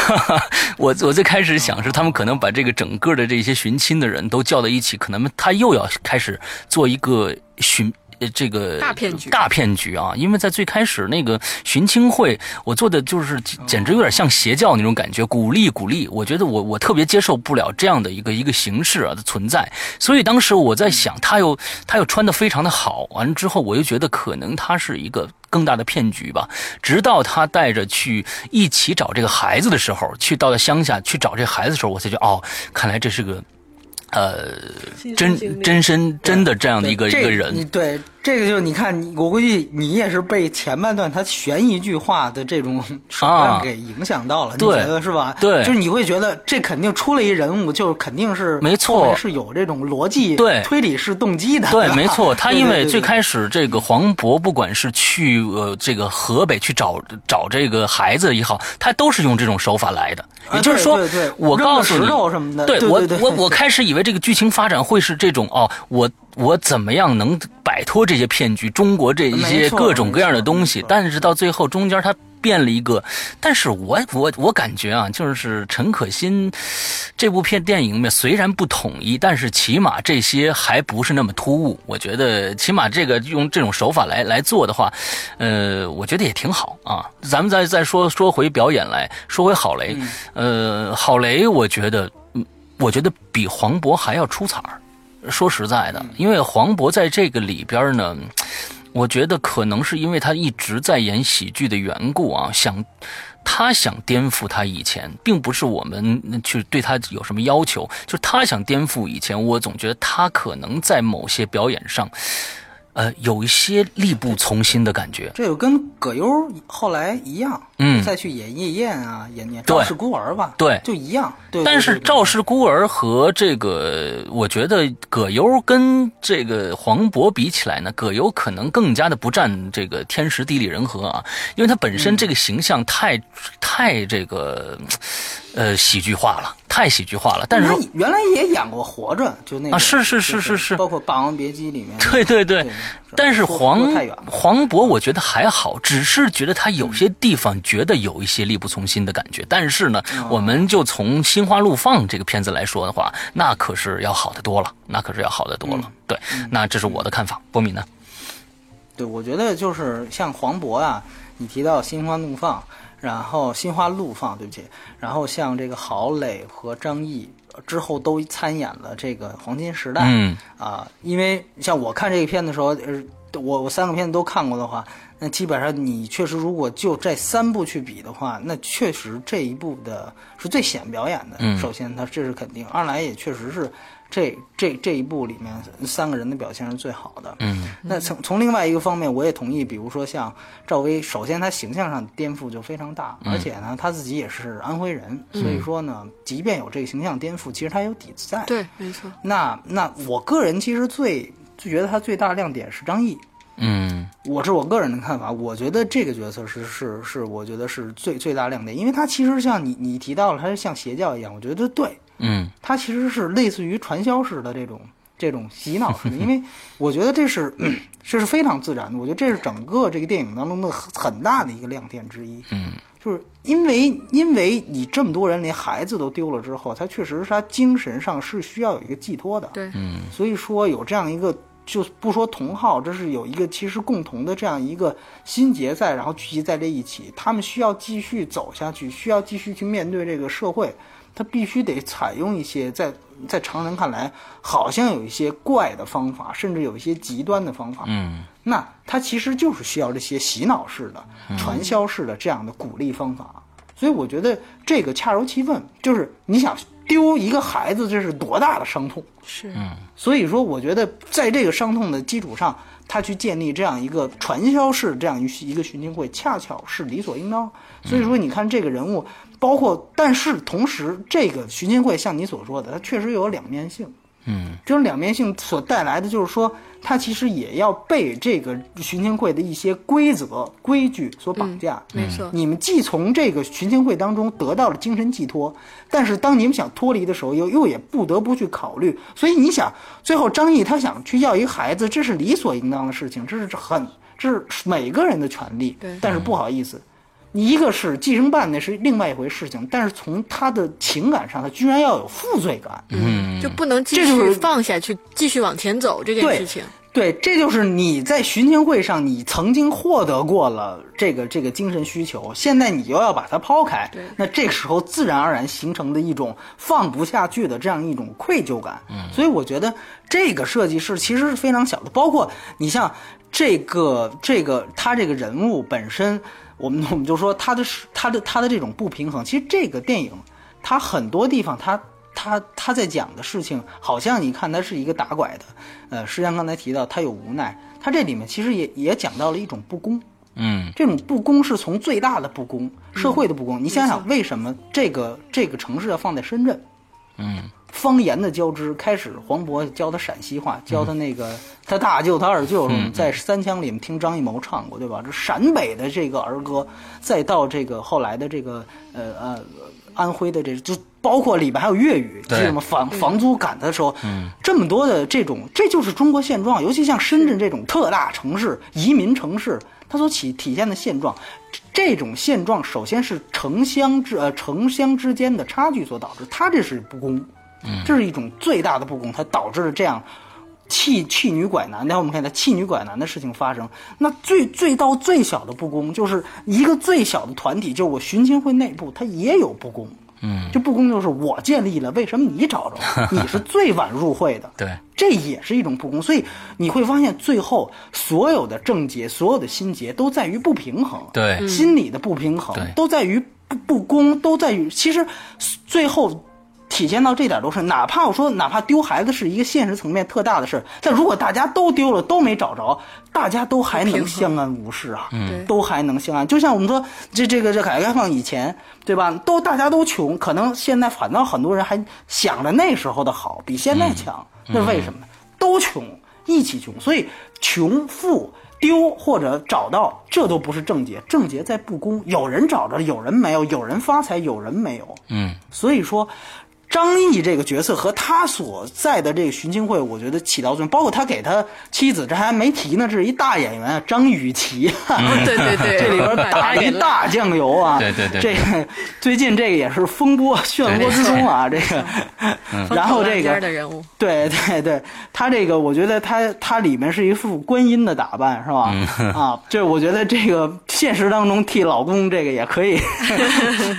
<laughs> 我我最开始想是他们可能把这个整个的这些寻亲的人都叫到一起，可能他又要开始做一个寻。呃，这个大骗局大骗局啊！因为在最开始那个寻亲会，我做的就是简直有点像邪教那种感觉，鼓励鼓励。我觉得我我特别接受不了这样的一个一个形式啊的存在，所以当时我在想，他又他又穿的非常的好，完了之后我又觉得可能他是一个更大的骗局吧。直到他带着去一起找这个孩子的时候，去到了乡下去找这孩子的时候，我才觉得哦，看来这是个。呃，真真身真的这样的一个一个人，对这个就你看，我估计你也是被前半段他悬一句话的这种 <laughs> 手啊段给影响到了，你觉得是吧？对就是你会觉得这肯定出了一人物，就肯定是没错是有这种逻辑、对推理式动机的。对，<laughs> 没错，他因为最开始这个黄渤，不管是去呃这个河北去找找这个孩子也好，他都是用这种手法来的。啊也就是说，对对对我告诉你，头什么的对我对对对我我开始以为这个剧情发展会是这种哦，我我怎么样能摆脱这些骗局，中国这一些各种各样的东西，但是到最后中间他。变了一个，但是我我我感觉啊，就是陈可辛这部片电影里面虽然不统一，但是起码这些还不是那么突兀。我觉得起码这个用这种手法来来做的话，呃，我觉得也挺好啊。咱们再再说说回表演来，说回郝雷，呃，郝雷，我觉得，嗯，我觉得比黄渤还要出彩儿。说实在的，因为黄渤在这个里边呢。我觉得可能是因为他一直在演喜剧的缘故啊，想他想颠覆他以前，并不是我们去对他有什么要求，就是他想颠覆以前。我总觉得他可能在某些表演上。呃，有一些力不从心的感觉。这就跟葛优后来一样，嗯再去演夜宴啊，演演赵氏孤儿吧，对就一样。对，但是赵氏孤儿和这个，我觉得葛优跟这个黄渤比起来呢，葛优可能更加的不占这个天时地利人和啊，因为他本身这个形象太、太这个呃喜剧化了，太喜剧化了。但是他原来也演过《活着》，就那个啊是是是是是包括《霸王别姬》里面。<laughs> 对对对对，但是黄黄渤我觉得还好，只是觉得他有些地方觉得有一些力不从心的感觉。但是呢，哦我们就从《心花怒放》这个片子来说的话，那可是要好得多了，那可是要好得多了。嗯对，那这是我的看法。波米呢？对，我觉得就是像黄渤啊，你提到《心花怒放》，然后《心花怒放》，对不起，然后像这个郝蕾和张译之后都参演了这个《黄金时代》嗯。啊，因为像我看这个片的时候，呃，我我三个片子都看过的话，那基本上你确实如果就这三部去比的话，那确实这一部的是最显表演的。嗯。首先它这是肯定，二来也确实是这这这一部里面三个人的表现是最好的。嗯那从从另外一个方面，我也同意，比如说像赵薇，首先她形象上的颠覆就非常大，而且呢，她自己也是安徽人，所以说呢，即便有这个形象颠覆，其实她有底子在。对，没错。那那我个人其实最就觉得她最大亮点是张译，嗯我是我个人的看法，我觉得这个角色是是是，我觉得是最最大亮点，因为他其实像你你提到了，他是像邪教一样，我觉得对，嗯。它其实是类似于传销式的这种这种洗脑式的，<laughs> 因为我觉得这是嗯 <clears throat> 这是非常自然的，我觉得这是整个这个电影当中的很很大的一个亮点之一，嗯。就是因为因为你这么多人连孩子都丢了之后，他确实是他精神上是需要有一个寄托的，对，嗯。所以说有这样一个，就不说同好，这是有一个其实共同的这样一个心结在，然后聚集在这一起，他们需要继续走下去，需要继续去面对这个社会，他必须得采用一些在在常人看来好像有一些怪的方法，甚至有一些极端的方法。嗯那他其实就是需要这些洗脑式的、传销式的这样的鼓励方法。所以我觉得这个恰如其分，就是你想丢一个孩子，这是多大的伤痛。是，所以说，我觉得在这个伤痛的基础上，他去建立这样一个传销式这样一一个寻亲会，恰巧是理所应当。所以说，你看这个人物，包括，但是同时，这个寻亲会像你所说的，它确实有两面性。嗯这种两面性所带来的，就是说，它其实也要被这个寻亲会的一些规则、规矩所绑架。没错。你们既从这个寻亲会当中得到了精神寄托，但是当你们想脱离的时候，又又也不得不去考虑。所以你想，最后张毅他想去要一个孩子，这是理所应当的事情，这是很这是每个人的权利。对但是不好意思，你一个是继承办那是另外一回事情，但是从他的情感上，他居然要有负罪感。嗯，就不能继续放下去，继续往前走这件事情。对，这就是你在寻情会上，你曾经获得过了这个这个精神需求，现在你又要把它抛开，那这个时候自然而然形成的一种放不下去的这样一种愧疚感。嗯，所以我觉得这个设计是其实是非常小的，包括你像这个这个他这个人物本身，我们我们就说他的他的他的这种不平衡，其实这个电影它很多地方他他他在讲的事情，好像你看他是一个打拐的，呃，实际上刚才提到他有无奈，他这里面其实也也讲到了一种不公，嗯这种不公是从最大的不公，社会的不公。你想想，为什么这个这个城市要放在深圳？嗯方言的交织，开始黄渤教他陕西话，教他那个、他大舅、他二舅，嗯在三枪里面听张艺谋唱过，对吧？这陕北的这个儿歌，再到这个后来的这个呃呃安徽的这，就包括里边还有粤语，对记得吗？房房租赶的时候，这么多的这种，这就是中国现状。尤其像深圳这种特大城市、移民城市，它所体体现的现状，这这种现状首先是城乡之呃城乡之间的差距所导致，它这是不公。这是一种最大的不公，它导致了这样弃弃女拐男。待会我们看到弃女拐男的事情发生，那最最到最小的不公，就是一个最小的团体，就是我寻亲会内部，它也有不公。嗯，这不公就是我建立了，为什么你找着？<laughs> 你是最晚入会的，对，这也是一种不公。所以你会发现，最后所有的症结、所有的心结都在于不平衡，对心理的不平衡都在于不不公都在于，其实最后体现到这点都是，哪怕我说哪怕丢孩子是一个现实层面特大的事儿，但如果大家都丢了都没找着，大家都还能相安无事啊，对都还能相安。就像我们说这这个这改革开放以前，对吧？都大家都穷，可能现在反倒很多人还想着那时候的好，比现在强，那是为什么？都穷，一起穷，所以穷富。丢或者找到，这都不是症结，症结在不公。有人找着，有人没有；有人发财，有人没有。嗯，所以说，张译这个角色和他所在的这个寻亲会，我觉得起到作用。包括他给他妻子，这还没提呢，这是一大演员啊，张雨绮。<laughs> 对对对，这里边打了一大酱油啊！对对对，这个 <laughs> 最近这个也是风波漩涡之中啊！这个，<laughs> 然后这个对对对，他这个我觉得他他里面是一副观音的打扮是吧？啊，这我觉得这个现实当中替老公这个也可以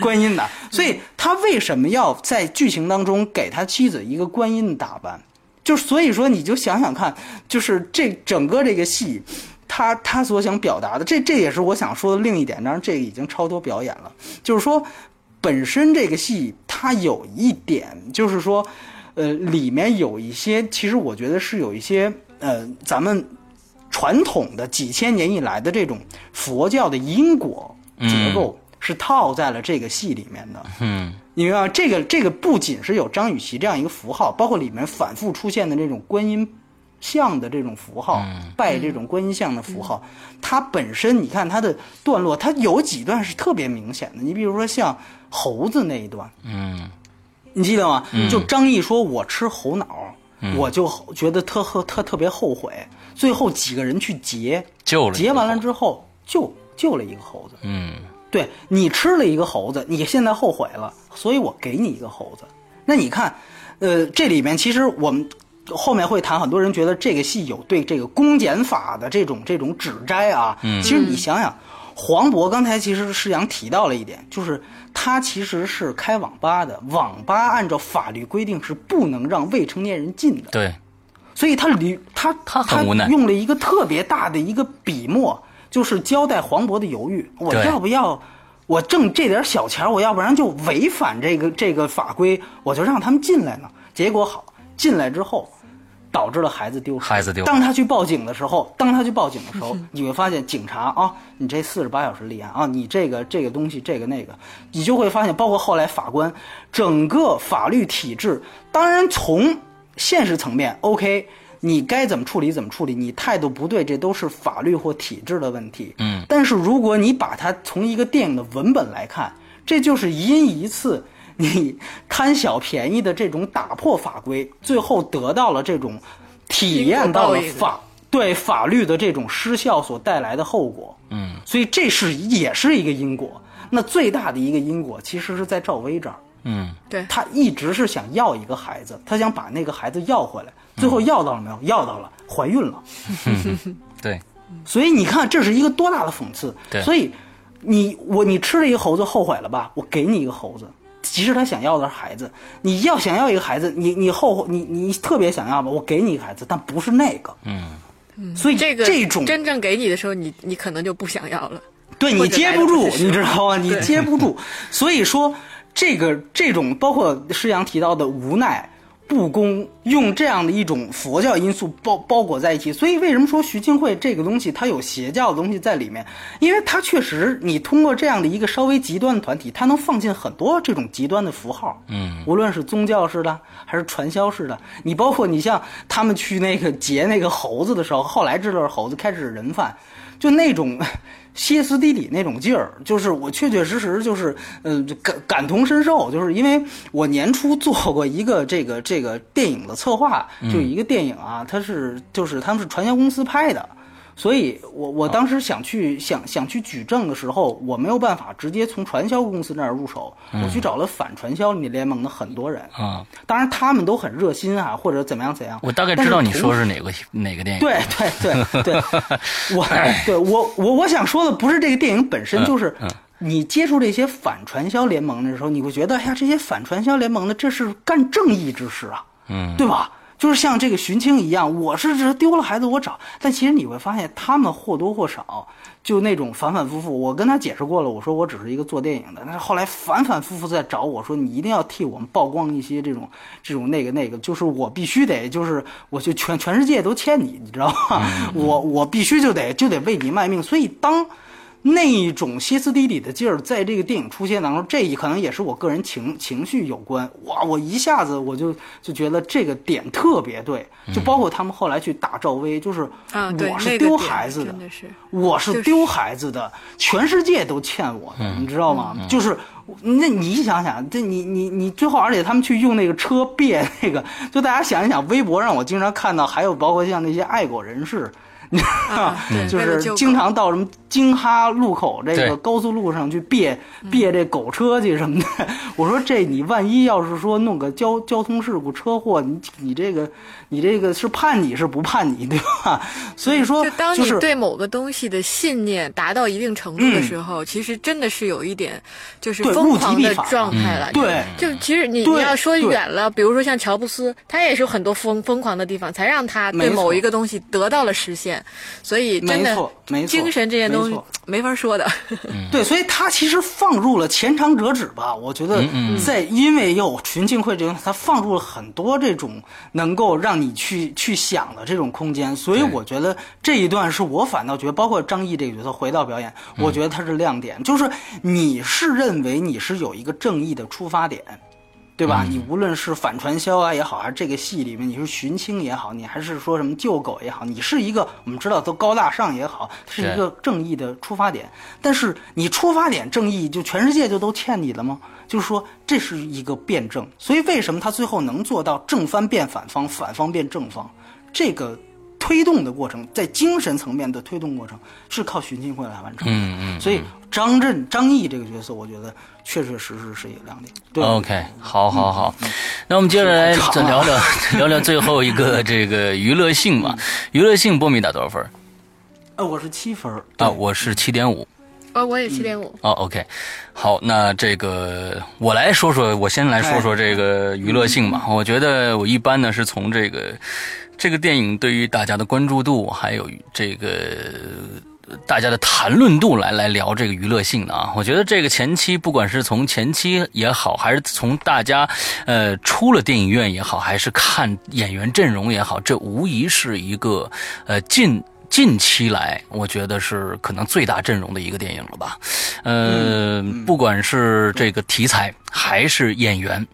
观音的，所以他为什么要在剧情当中给他妻子一个观音的打扮？就所以说你就想想看，就是这整个这个戏。他他所想表达的，这这也是我想说的另一点。当然，这个已经超脱表演了。就是说，本身这个戏它有一点，就是说，呃，里面有一些，其实我觉得是有一些，呃，咱们传统的几千年以来的这种佛教的因果结构是套在了这个戏里面的。嗯，你明白这个这个不仅是有张雨绮这样一个符号，包括里面反复出现的这种观音。像的这种符号，拜这种观音像的符号，它本身你看它的段落，它有几段是特别明显的。你比如说像猴子那一段，嗯，你记得吗？就张译说：“我吃猴脑，我就觉得特特特别后悔。”最后几个人去劫，救了劫完了之后，救救了一个猴子。嗯，对你吃了一个猴子，你现在后悔了，所以我给你一个猴子。那你看，呃，这里面其实我们。后面会谈，很多人觉得这个戏有对这个公检法的这种这种指摘啊。嗯，其实你想想，黄渤刚才其实是想提到了一点，就是他其实是开网吧的，网吧按照法律规定是不能让未成年人进的。对，所以他离他他很无奈，用了一个特别大的一个笔墨，就是交代黄渤的犹豫，我要不要我挣这点小钱，我要不然就违反这个这个法规，我就让他们进来呢。结果好，进来之后。导致了孩子丢失。孩子丢。当他去报警的时候，当他去报警的时候，你会发现警察啊，你这四十八小时立案啊，你这个这个东西，这个那个，你就会发现，包括后来法官，整个法律体制，当然从现实层面，OK，你该怎么处理怎么处理，你态度不对，这都是法律或体制的问题。嗯。但是如果你把它从一个电影的文本来看，这就是因一次。你贪小便宜的这种打破法规，最后得到了这种体验到了法对法律的这种失效所带来的后果。嗯，所以这是也是一个因果。那最大的一个因果，其实是在赵薇这儿。嗯，对，他一直是想要一个孩子，他想把那个孩子要回来，最后要到了没有？要到了，怀孕了。<laughs> 对，所以你看，这是一个多大的讽刺。对，所以你我你吃了一个猴子，后悔了吧？我给你一个猴子。其实他想要的是孩子，你要想要一个孩子，你你后悔你你特别想要吧，我给你一个孩子，但不是那个，嗯，所以这个这种真正给你的时候，你你可能就不想要了，对你接不住，你知道吗？你接不住，所以说这个这种包括施洋提到的无奈。不公，用这样的一种佛教因素包包裹在一起，所以为什么说徐庆会这个东西它有邪教的东西在里面？因为它确实，你通过这样的一个稍微极端的团体，它能放进很多这种极端的符号，嗯，无论是宗教式的还是传销式的，你包括你像他们去那个劫那个猴子的时候，后来知道是猴子，开始是人贩，就那种。歇斯底里那种劲儿，就是我确确实实就是，呃，感感同身受，就是因为我年初做过一个这个这个电影的策划，就一个电影啊，它是就是他们是传销公司拍的，所以我我当时想去想想去举证的时候，我没有办法直接从传销公司那儿入手，我去找了反传销联盟的很多人。啊，当然他们都很热心啊，或者怎么样怎样。我大概知道你说是哪个哪个电影。对对对 <laughs> 对，我对我我我想说的不是这个电影本身，就是你接触这些反传销联盟的时候，你会觉得，哎呀，这些反传销联盟的这是干正义之事啊，嗯，对吧？就是像这个寻亲一样，我是这丢了孩子我找，但其实你会发现，他们或多或少就那种反反复复。我跟他解释过了，我说我只是一个做电影的，但是后来反反复复在找我说，你一定要替我们曝光一些这种这种那个那个，就是我必须得，就是我就全全世界都欠你，你知道吗？我我必须就得就得为你卖命。所以当。那一种歇斯底里的劲儿，在这个电影出现当中，这一可能也是我个人情情绪有关。哇，我一下子我就就觉得这个点特别对，就包括他们后来去打赵薇，就是我是丢孩子的，我是丢孩子的，全世界都欠我的，你知道吗？就是那你想想，这你你你最后，而且他们去用那个车别那个，就大家想一想，微博上我经常看到，还有包括像那些爱狗人士。你知道就是经常到什么京哈路口这个高速路上去别别这狗车去什么的。<laughs> 我说这你万一要是说弄个交交通事故车祸，你你这个你这个是判你是不判你对吧？所以说，就当你对某个东西的信念达到一定程度的时候，其实真的是有一点就是疯狂的状态了。对，就其实你你要说远了，比如说像乔布斯，他也是有很多疯疯狂的地方，才让他对某一个东西得到了实现。所以真的，精神这些东西没法说的。<laughs> 对，所以他其实放入了前长折纸吧。我觉得在因为有群庆会这个，他放入了很多这种能够让你去去想的这种空间。所以我觉得这一段是我反倒觉得，包括张译这个角色回到表演，我觉得他是亮点，就是你是认为你是有一个正义的出发点。对吧？你无论是反传销啊也好，还是这个戏里面你是寻亲也好，你还是说什么救狗也好，你是一个我们知道都高大上也好，是一个正义的出发点。但是你出发点正义，就全世界就都欠你了吗？就是说这是一个辩证。所以为什么他最后能做到正方变反方，反方变正方？这个。推动的过程，在精神层面的推动过程是靠寻亲会来完成的。嗯嗯。所以张震、张译这个角色，我觉得确确实实是一个亮点。对。OK，好，好，好。那我们接着来再聊聊 <laughs> 聊聊最后一个这个娱乐性嘛？娱乐性，波米打多少分？呃，我是七分。啊，我是七点五。哦，我也七点五。哦，OK，好，那这个我来说说，我先来说说这个娱乐性吧。我觉得我一般呢是从这个。这个电影对于大家的关注度，还有这个大家的谈论度来来聊这个娱乐性的啊，我觉得这个前期不管是从前期也好，还是从大家呃出了电影院也好，还是看演员阵容也好，这无疑是一个呃近。近期来，我觉得是可能最大阵容的一个电影了吧，呃，不管是这个题材还是演员，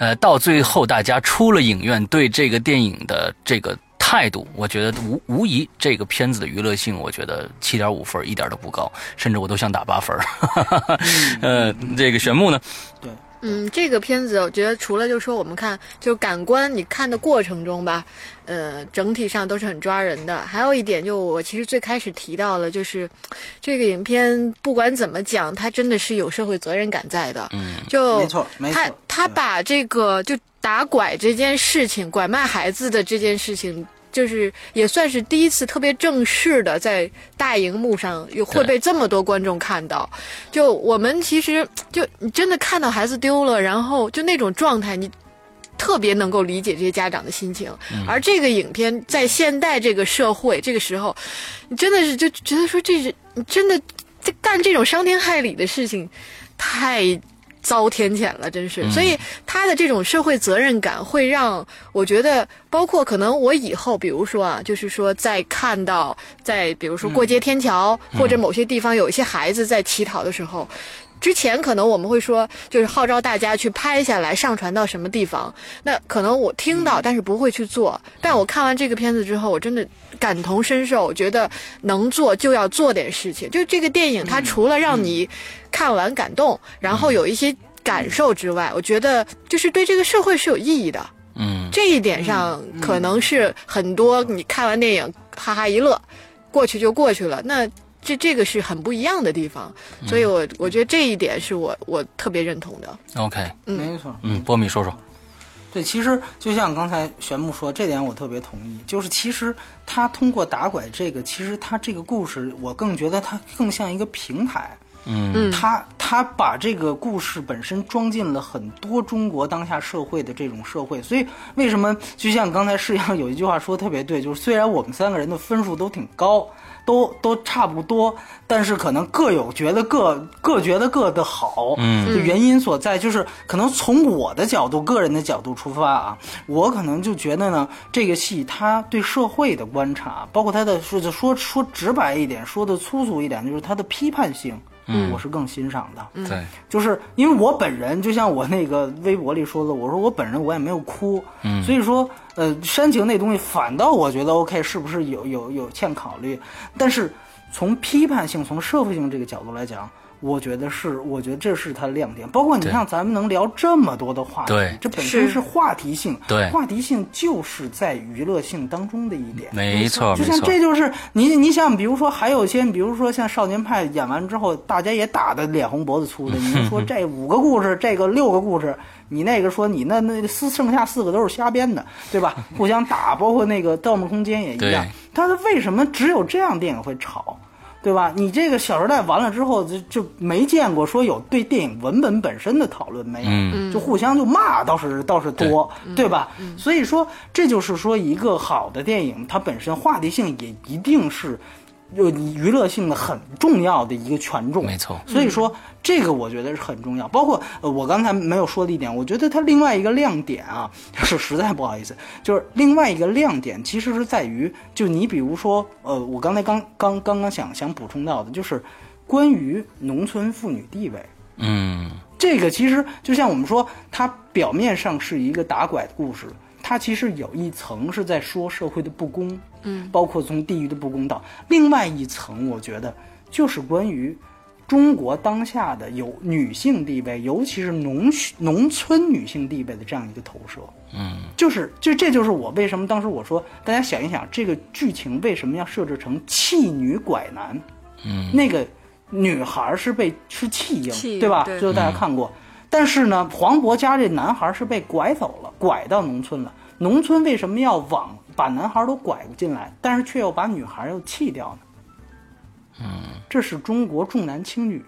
呃，到最后大家出了影院对这个电影的这个态度，我觉得无无疑这个片子的娱乐性，我觉得七点五分一点都不高，甚至我都想打八分。<laughs> 呃，这个玄牧呢？对。嗯，这个片子我觉得除了就是说我们看就感官你看的过程中吧，呃，整体上都是很抓人的。还有一点就我其实最开始提到了，就是这个影片不管怎么讲，它真的是有社会责任感在的。嗯，就没错，没错。他他把这个就打拐这件事情，拐卖孩子的这件事情。就是也算是第一次特别正式的在大荧幕上又会被这么多观众看到，就我们其实就你真的看到孩子丢了，然后就那种状态，你特别能够理解这些家长的心情。而这个影片在现代这个社会这个时候，你真的是就觉得说这是你真的在干这种伤天害理的事情，太。遭天谴了，真是。所以他的这种社会责任感会让我觉得，包括可能我以后，比如说啊，就是说在看到在比如说过街天桥或者某些地方有一些孩子在乞讨的时候。之前可能我们会说，就是号召大家去拍下来，上传到什么地方。那可能我听到，但是不会去做。但我看完这个片子之后，我真的感同身受，我觉得能做就要做点事情。就这个电影，它除了让你看完感动，然后有一些感受之外，我觉得就是对这个社会是有意义的。嗯，这一点上可能是很多你看完电影哈哈一乐，过去就过去了。那。这这个是很不一样的地方，所以我我觉得这一点是我我特别认同的。OK，没错，嗯，波米说说。对，其实就像刚才玄木说，这点我特别同意。就是其实他通过打拐这个，其实他这个故事，我更觉得他更像一个平台。嗯，他他把这个故事本身装进了很多中国当下社会的这种社会，所以为什么就像刚才世阳有一句话说特别对，就是虽然我们三个人的分数都挺高。都都差不多，但是可能各有觉得各各觉得各的好，嗯。就原因所在，就是可能从我的角度、个人的角度出发啊，我可能就觉得呢，这个戏它对社会的观察，包括它的说就说说直白一点，说的粗俗一点，就是它的批判性，嗯我是更欣赏的。对，就是因为我本人，就像我那个微博里说的，我说我本人我也没有哭，嗯所以说，呃，煽情那东西反倒我觉得 OK，是不是有有有欠考虑？但是从批判性、从社会性这个角度来讲，我觉得是，我觉得这是它的亮点。包括你对像咱们能聊这么多的话题对，这本身是是话题性，对话题性就是在娱乐性当中的一点。没错就像，这就是你，你想，比如说还有一些，比如说像《少年派》演完之后，大家也打的脸红脖子粗的。你说 <laughs> 这五个故事，这个六个故事，你那个说你那那四剩下四个都是瞎编的，对吧？<laughs> 互相打，包括那个《盗梦空间》也一样但是为什么只有这样电影会吵？对吧？你这个《小时代》完了之后，就就没见过说有对电影文本本身的讨论，没有，嗯就互相就骂倒是倒是多，对吧？所以说，这就是说一个好的电影，它本身话题性也一定是。有娱乐性的很重要的一个权重，没错所以说这个我觉得是很重要。包括呃，我刚才没有说的一点，我觉得它另外一个亮点啊，<laughs> 是实在不好意思，就是另外一个亮点其实是在于，就你比如说呃，我刚才刚刚刚刚想想补充到的，就是关于农村妇女地位。嗯这个其实就像我们说，它表面上是一个打拐的故事，它其实有一层是在说社会的不公，嗯，包括从地域的不公道。另外一层，我觉得就是关于中国当下的有女性地位，尤其是农农村女性地位的这样一个投射。嗯就是，就这就是我为什么当时我说，大家想一想，这个剧情为什么要设置成弃女拐男？嗯，那个女孩是被是弃婴，对吧？对最后大家看过。但是呢，黄渤家这男孩是被拐走了，拐到农村了。农村为什么要往把男孩都拐进来，但是却要把女孩又弃掉呢？嗯，这是中国重男轻女，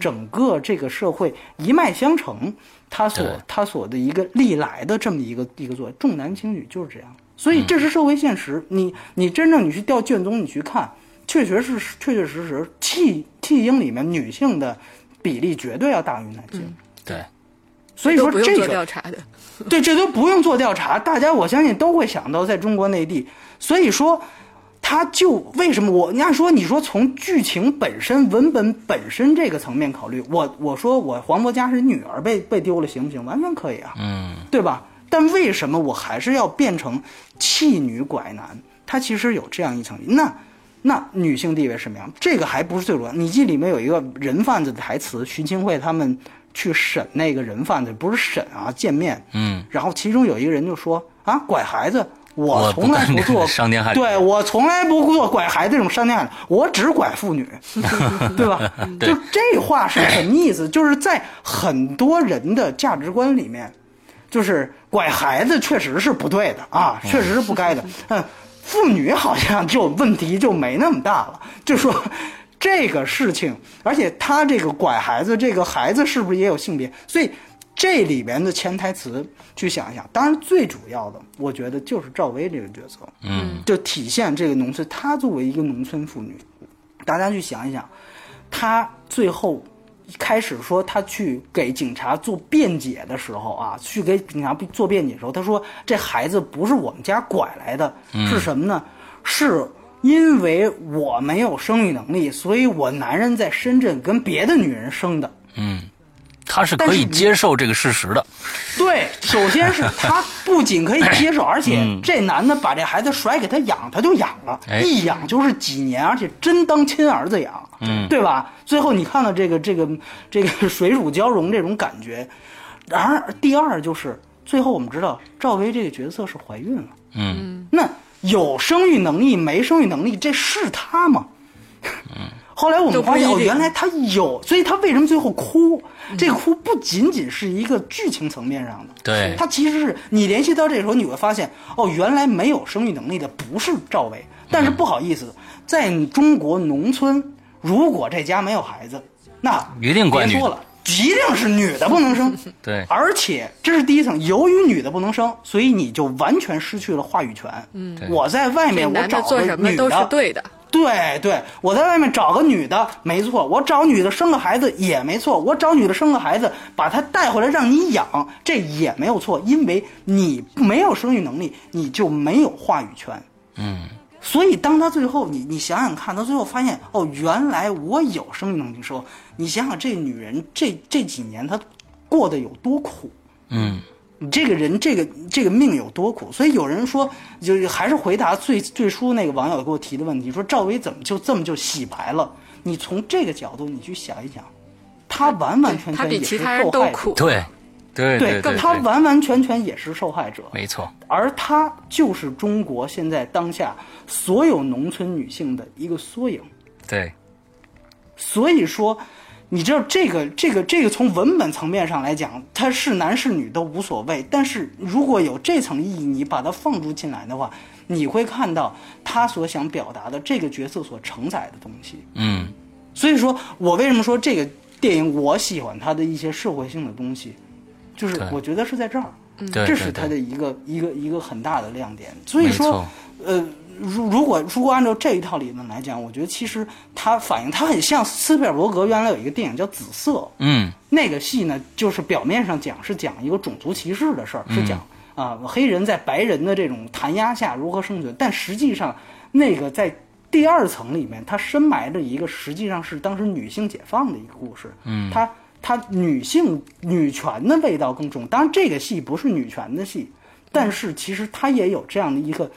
整个这个社会一脉相承，他所对他所的一个历来的这么一个一个作为，重男轻女就是这样。所以这是社会现实。你你真正你去调卷宗，你去看，确确实实确确实实弃弃婴里面女性的比例绝对要大于男性。对，所以说这个调查的。<laughs> 对，这都不用做调查，大家我相信都会想到，在中国内地，所以说，他就为什么我你按说你说从剧情本身、文本本身这个层面考虑，我我说我黄渤家是女儿被被丢了行不行？完全可以啊，嗯对吧？但为什么我还是要变成弃女拐男？它其实有这样一层，那那女性地位什么样？这个还不是最主要。你记里面有一个人贩子的台词，徐清慧他们去审那个人贩子，不是审啊，见面。嗯，然后其中有一个人就说啊，拐孩子，我从来不做伤天害理对我从来不做拐孩子这种伤天害理，我只拐妇女，<laughs> 对吧？对就这话是什么意思？就是在很多人的价值观里面，就是拐孩子确实是不对的啊，确实是不该的。嗯，妇女好像就问题就没那么大了，就说。这个事情，而且他这个拐孩子，这个孩子是不是也有性别？所以这里边的潜台词去想一想。当然，最主要的，我觉得就是赵薇这个角色，嗯，就体现这个农村，她作为一个农村妇女，大家去想一想，她最后开始说她去给警察做辩解的时候啊，去给警察做辩解的时候，她说这孩子不是我们家拐来的，是什么呢？是因为我没有生育能力，所以我男人在深圳跟别的女人生的。嗯他是可以接受这个事实的。对，首先是他不仅可以接受，<coughs> 而且这男的把这孩子甩给他养，他就养了，哎。一养就是几年，而且真当亲儿子养，嗯。对吧？最后你看到这个这个这个 <laughs> 水乳交融这种感觉，然而第二就是最后我们知道赵薇这个角色是怀孕了，嗯。那有生育能力没生育能力，这是他吗？后来我们发现，哦，原来他有，所以他为什么最后哭？这个哭不仅仅是一个剧情层面上的，对。他其实是你联系到这时候，你会发现，哦，原来没有生育能力的不是赵薇，但是不好意思，在中国农村，如果这家没有孩子，那一定怪女的。别说了，一定是女的不能生。<laughs> 对而且这是第一层，由于女的不能生，所以你就完全失去了话语权。嗯我在外面我找个做什么都是女的，对的。对对，我在外面找个女的没错，我找女的生个孩子也没错，我找女的生个孩子，把她带回来让你养，这也没有错，因为你没有生育能力，你就没有话语权。嗯所以，当他最后，你你想想看，他最后发现，哦，原来我有生命能力的时候，你想想这女人这这几年她过得有多苦，嗯你这个人这个这个命有多苦。所以有人说，就是还是回答最最初那个网友给我提的问题，说赵薇怎么就这么就洗白了？你从这个角度你去想一想，她完完全全也是比其他人受害苦。对对对对，她完完全全也是受害者。没错，而她就是中国现在当下所有农村女性的一个缩影。对所以说，你知道这个这个这个从文本层面上来讲，他是男是女都无所谓。但是如果有这层意义，你把它放逐进来的话，你会看到他所想表达的这个角色所承载的东西。嗯所以说我为什么说这个电影我喜欢它的一些社会性的东西，就是我觉得是在这儿，这是它的一个一个一个很大的亮点。所以说，呃，如如果如果按照这一套理论来讲，我觉得其实它反映它很像斯皮尔伯格原来有一个电影叫《紫色》，嗯。那个戏呢，就是表面上讲是讲一个种族歧视的事儿，是讲啊黑人在白人的这种弹压下如何生存，但实际上那个在第二层里面，它深埋着一个实际上是当时女性解放的一个故事，嗯。它它女性女权的味道更重。当然，这个戏不是女权的戏，但是其实它也有这样的一个，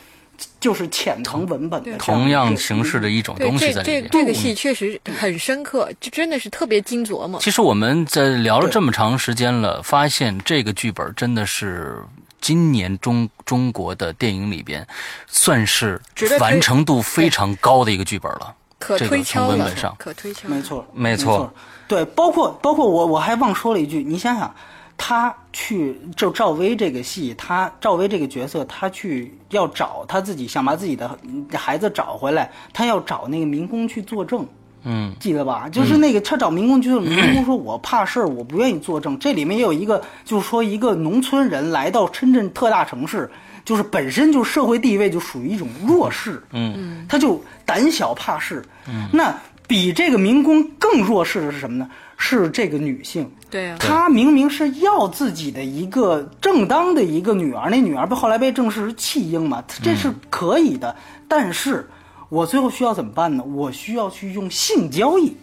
就是浅层文本的同样形式的一种，东西这这在里面。这个戏确实很深刻，就真的是特别精琢磨。其实我们在聊了这么长时间了，发现这个剧本真的是今年中中国的电影里边，算是完成度非常高的一个剧本了。可这个从推敲了文本上，可推敲。没错，没错错，对，包括包括我我还忘说了一句，你想想，他去就赵薇这个戏，他赵薇这个角色，他去要找他自己想把自己的孩子找回来，他要找那个民工去作证。嗯记得吧？就是那个他找民工局的 <clears throat> 民工说：“我怕事儿，我不愿意作证。”这里面也有一个，就是说一个农村人来到深圳特大城市，就是本身就社会地位就属于一种弱势，嗯他就胆小怕事。嗯那比这个民工更弱势的是什么呢？是这个女性。对啊，她明明是要自己的一个正当的一个女儿，那女儿不后来被证实是弃婴嘛，这是可以的。但是我最后需要怎么办呢？我需要去用性交易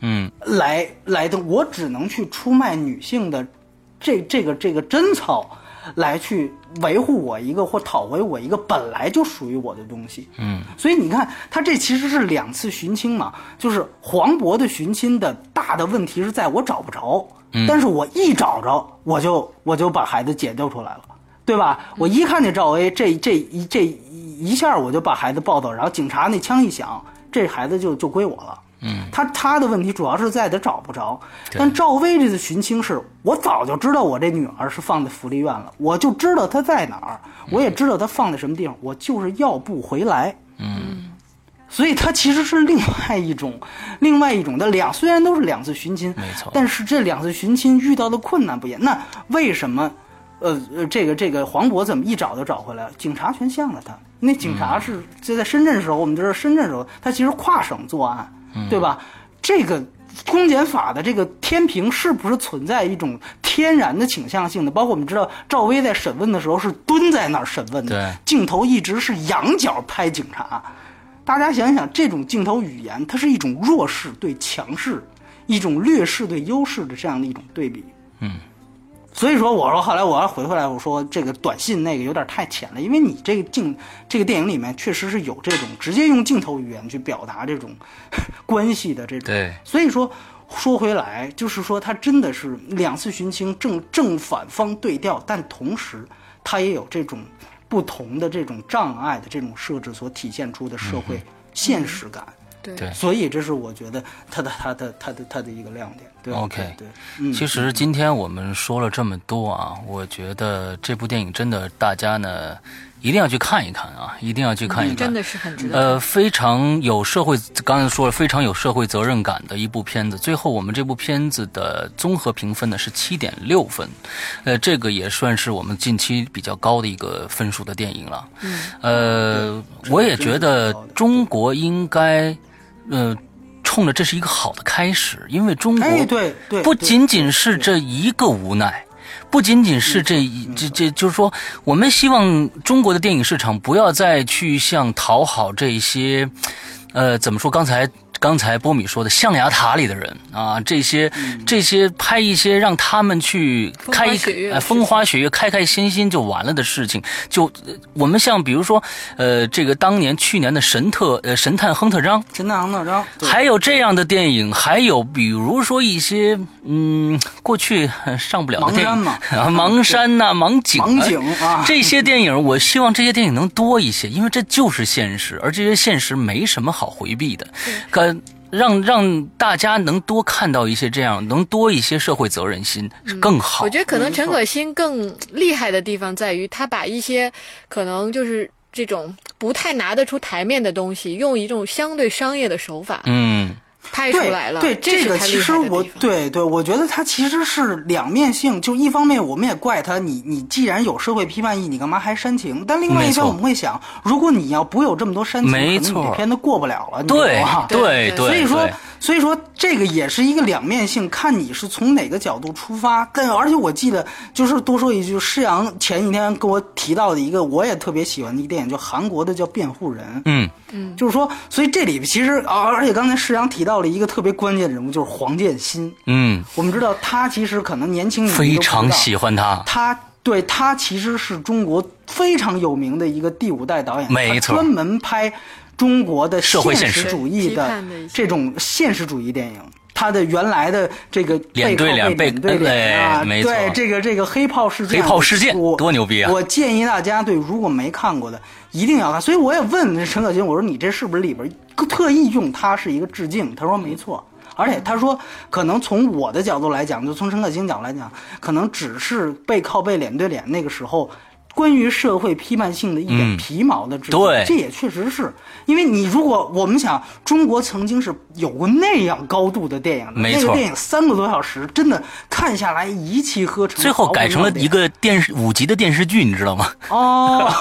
嗯来来的，我只能去出卖女性的这这个这个贞操，来去维护我一个或讨回我一个本来就属于我的东西。嗯所以你看，他这其实是两次寻亲嘛，就是黄渤的寻亲的大的问题是在我找不着，但是我一找着，我就我就把孩子解救出来了，对吧？我一看见赵薇，这这一这一一下我就把孩子抱走，然后警察那枪一响，这孩子就就归我了。嗯，他他的问题主要是在他找不着，但赵薇这次寻亲是我早就知道我这女儿是放在福利院了，我就知道她在哪儿，我也知道她放在什么地方，我就是要不回来。嗯所以他其实是另外一种，另外一种的两，虽然都是两次寻亲，没错但是这两次寻亲遇到的困难不一样。那为什么，呃呃，这个这个黄渤怎么一找就找回来了？警察全向了他。那警察嗯是就在深圳的时候，我们知道深圳的时候，他其实跨省作案，嗯对吧？这个公检法的这个天平是不是存在一种天然的倾向性的？包括我们知道赵薇在审问的时候是蹲在那儿审问的对，镜头一直是仰角拍警察。大家想想，这种镜头语言，它是一种弱势对强势，一种劣势对优势的这样的一种对比。嗯，所以说，我说后来我要回回来，我说这个短信那个有点太浅了，因为你这个镜这个电影里面确实是有这种直接用镜头语言去表达这种 <laughs> 关系的这种。对，所以说说回来，就是说他真的是两次寻亲正正反方对调，但同时他也有这种不同的这种障碍的这种设置所体现出的社会现实感。对对所以这是我觉得他的他的他的他的一个亮点。对 OK 对对，嗯，其实今天我们说了这么多啊，我觉得这部电影真的大家呢，一定要去看一看啊，一定要去看一看，真的是很值得。呃，非常有社会，刚才说了非常有社会责任感的一部片子。最后我们这部片子的综合评分呢是七点六分，呃，这个也算是我们近期比较高的一个分数的电影了。嗯，呃，我也觉得中国应该，呃。冲着这是一个好的开始，因为中国哎，对对，不仅仅是这一个无奈，不仅仅是这一这这，就是说，我们希望中国的电影市场不要再去像讨好这些，呃，怎么说？刚才刚才波米说的象牙塔里的人啊，这些这些拍一些让他们去开风花雪月、开开心心就完了的事情，就呃我们像比如说，呃，这个当年去年的神特呃神探亨特章，陈大航那张，还有这样的电影，还有比如说一些嗯，过去呃上不了的电影盲山呐、盲井啊、盲井啊，这些电影，我希望这些电影能多一些，因为这就是现实，而这些现实没什么好回避的。可让让大家能多看到一些这样，能多一些社会责任心是更好。我觉得可能陈可辛更厉害的地方在于，他把一些可能就是这种不太拿得出台面的东西，用一种相对商业的手法嗯，拍出来了。对，这这个其实我。对对，我觉得它其实是两面性。就一方面，我们也怪他，你你既然有社会批判意，你干嘛还煽情？但另外一方，我们会想，如果你要不有这么多煽情，没可能你错这片子过不了了。你知道对所以说对，所以说这个也是一个两面性，看你是从哪个角度出发。但而且我记得，就是多说一句，施阳前几天跟我提到的一个，我也特别喜欢的一个电影，就韩国的叫《辩护人》。嗯嗯，就是说，所以这里其实，而而且刚才施阳提到了一个特别关键的人物，就是黄建新。嗯，我们知道他其实可能年轻人非常喜欢欢他。他。对他其实是中国非常有名的一个第五代导演，没错专门拍中国的社会现实实主义的这种现实主义电影。他的原来的这个脸对脸背对脸啊，哎没错对这个这个黑炮事件，黑炮事件多牛逼啊我建议大家对如果没看过的一定要看。所以我也问陈可辛，我说你这是不是里边特意用它是一个致敬？他说没错。而且他说，可能从我的角度来讲，就从陈可辛角度来讲，可能只是背靠背、脸对脸那个时候，关于社会批判性的一点嗯皮毛的致敬。对这也确实是因为你如果我们想，中国曾经是有过那样高度的电影的，没错那个电影三个多小时，真的看下来一气呵成。最后改成了一个电视五集的电视剧，你知道吗？哦，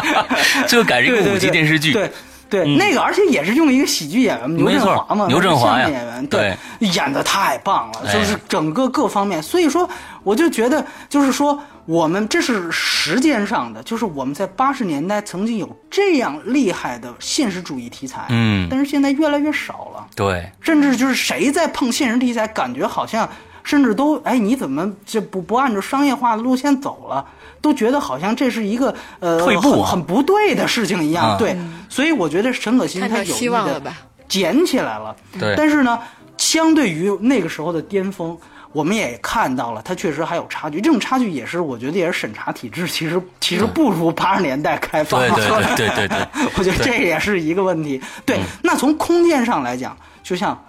<laughs> 最后改成一个五集电视剧。对。对，那个而且也是用一个喜剧演员牛振华嘛，牛振华演员，对，演的太棒了，哎就是整个各方面，所以说我就觉得，就是说我们这是时间上的，就是我们在八十年代曾经有这样厉害的现实主义题材，嗯。但是现在越来越少了，对，甚至就是谁在碰现实题材，感觉好像甚至都哎你怎么这不不按照商业化的路线走了？都觉得好像这是一个呃退步啊。很很不对的事情一样，啊。对，所以我觉得陈可辛他有意的希望了吧？捡起来了，对。但是呢，相对于那个时候的巅峰，我们也看到了，它确实还有差距。这种差距也是，我觉得也是审查体制其实其实不如八十年代开放。对对对对对对，<laughs> 我觉得这也是一个问题。对，那从空间上来讲，就像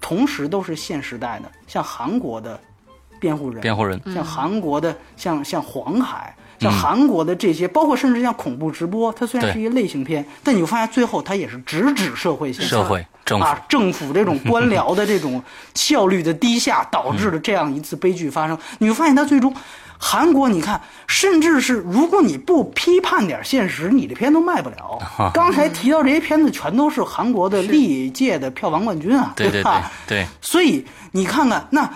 同时都是现时代的，像韩国的辩护人，辩护人，像韩国的像像黄海，像韩国的这些，包括甚至像恐怖直播，它虽然是一个类型片，但你会发现最后它也是直指社会现象。社会政府啊，政府这种官僚的这种 <laughs> 效率的低下，导致了这样一次悲剧发生。你会发现，它最终，韩国你看，甚至是如果你不批判点现实，你的片都卖不了。<laughs> 刚才提到这些片子，全都是韩国的历届的票房冠军啊，对对吧？对对，所以你看看那，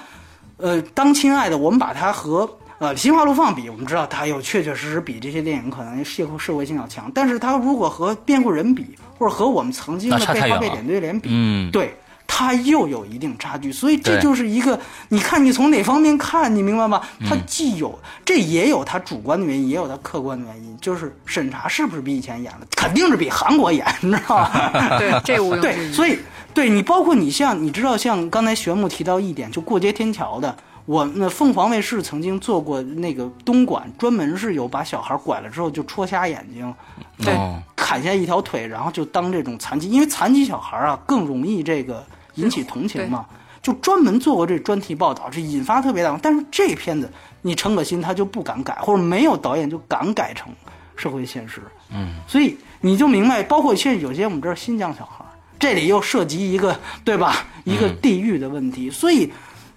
呃，当亲爱的，我们把它和呃《心花怒放》比，我们知道它又确确实实比这些电影可能社会社会性要强，但是它如果和《辩护人》比，或者和我们曾经的那差背靠背太远了脸对联比，嗯对。它又有一定差距，所以这就是一个，你看你从哪方面看，你明白吗？嗯它既有，这也有它主观的原因，也有它客观的原因，就是审查是不是比以前严了？肯定是比韩国严，你知道吗？<laughs> 对，这毋庸置对，所以对你包括你像你知道像刚才玄牧提到一点，就过街天桥的，我那凤凰卫视曾经做过那个东莞，专门是有把小孩拐了之后就戳瞎眼睛，对哦，砍下一条腿，然后就当这种残疾，因为残疾小孩啊更容易这个引起同情嘛。就专门做过这专题报道，这引发特别大。但是这片子，你陈可辛他就不敢改，或者没有导演就敢改成社会现实。嗯，所以你就明白，包括现在有些我们这儿新疆小孩，这里又涉及一个对吧，一个地域的问题，所以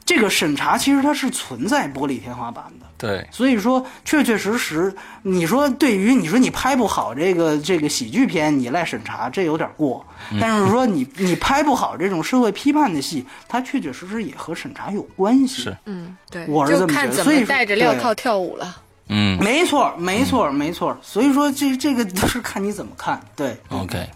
这个审查其实它是存在玻璃天花板的。对，所以说，确确实实，你说对于你说你拍不好这个这个喜剧片，你赖审查，这有点过。但是说你你拍不好这种社会批判的戏，它确确实实也和审查有关系。是，嗯，对，我是这么觉就看怎得所以带着镣铐跳舞了。嗯没错，没错，没错。所以说这这个都是看你怎么看。对，OK。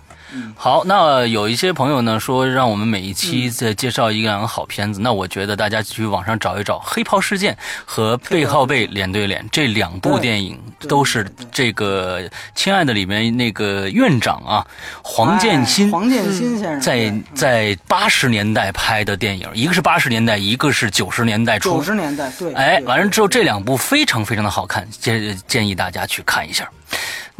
好，那有一些朋友呢说，让我们每一嗯期再介绍一两个好片子。那我觉得大家去网上找一找《黑袍事件》和《背靠背脸对脸》这两部电影，都是这个《亲爱的》里面那个院长啊，黄建哎新。黄建新先生在在八十年代拍的电影，一个是八十年代，一个是九十年代初九。十年代对。哎，完了之后这两部非常非常的好看，建建议大家去看一下。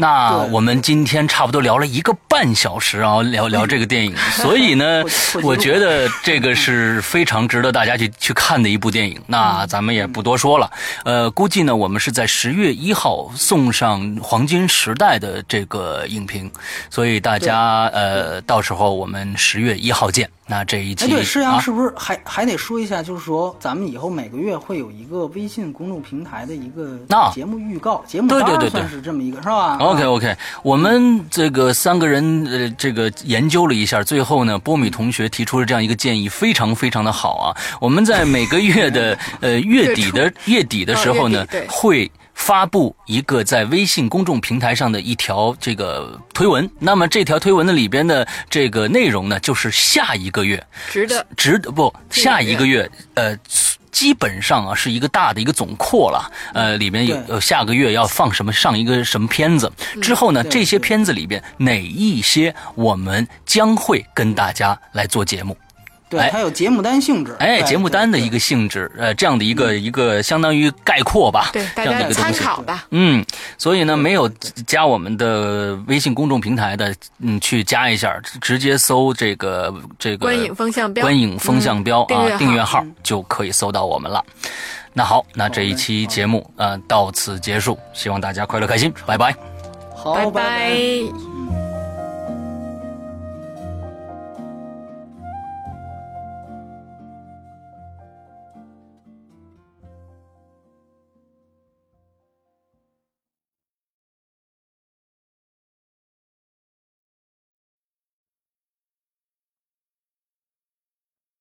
那我们今天差不多聊了一个半小时啊，聊聊这个电影，所以呢 <laughs> 我觉得这个是非常值得大家去去看的一部电影。那咱们也不多说了，呃，估计呢我们是在十月一号送上《黄金时代》的这个影评，所以大家呃到时候我们十月一号见。那这一期哎，对，施阳啊是不是还还得说一下？就是说，咱们以后每个月会有一个微信公众平台的一个那节目预告，节目对对对对算是这么一个，是吧 OK 啊 OK，我们这个三个人呃，这个研究了一下，最后呢，波米同学提出了这样一个建议，非常非常的好啊。我们在每个月的 <laughs> 呃月底的月底的时候呢会。发布一个在微信公众平台上的一条这个推文，那么这条推文的里边的这个内容呢，就是下一个月。值得。值得不下一个月呃。基本上啊是一个大的一个总括了，呃，里面有呃下个月要放什么上一个什么片子，之后呢，这些片子里边哪一些我们将会跟大家来做节目，对，哎它有节目单性质，哎，节目单的一个性质，呃，这样的一个一个相当于概括吧，对大这样的家参一个东西。考吧。嗯，所以呢，没有加我们的微信公众平台的，嗯，去加一下，直接搜这个这个观影风向标，观影风向标、嗯啊，订阅号。嗯。就可以搜到我们了。那好，那这一期节目呃到此结束，希望大家快乐开心，拜拜。好，拜。拜拜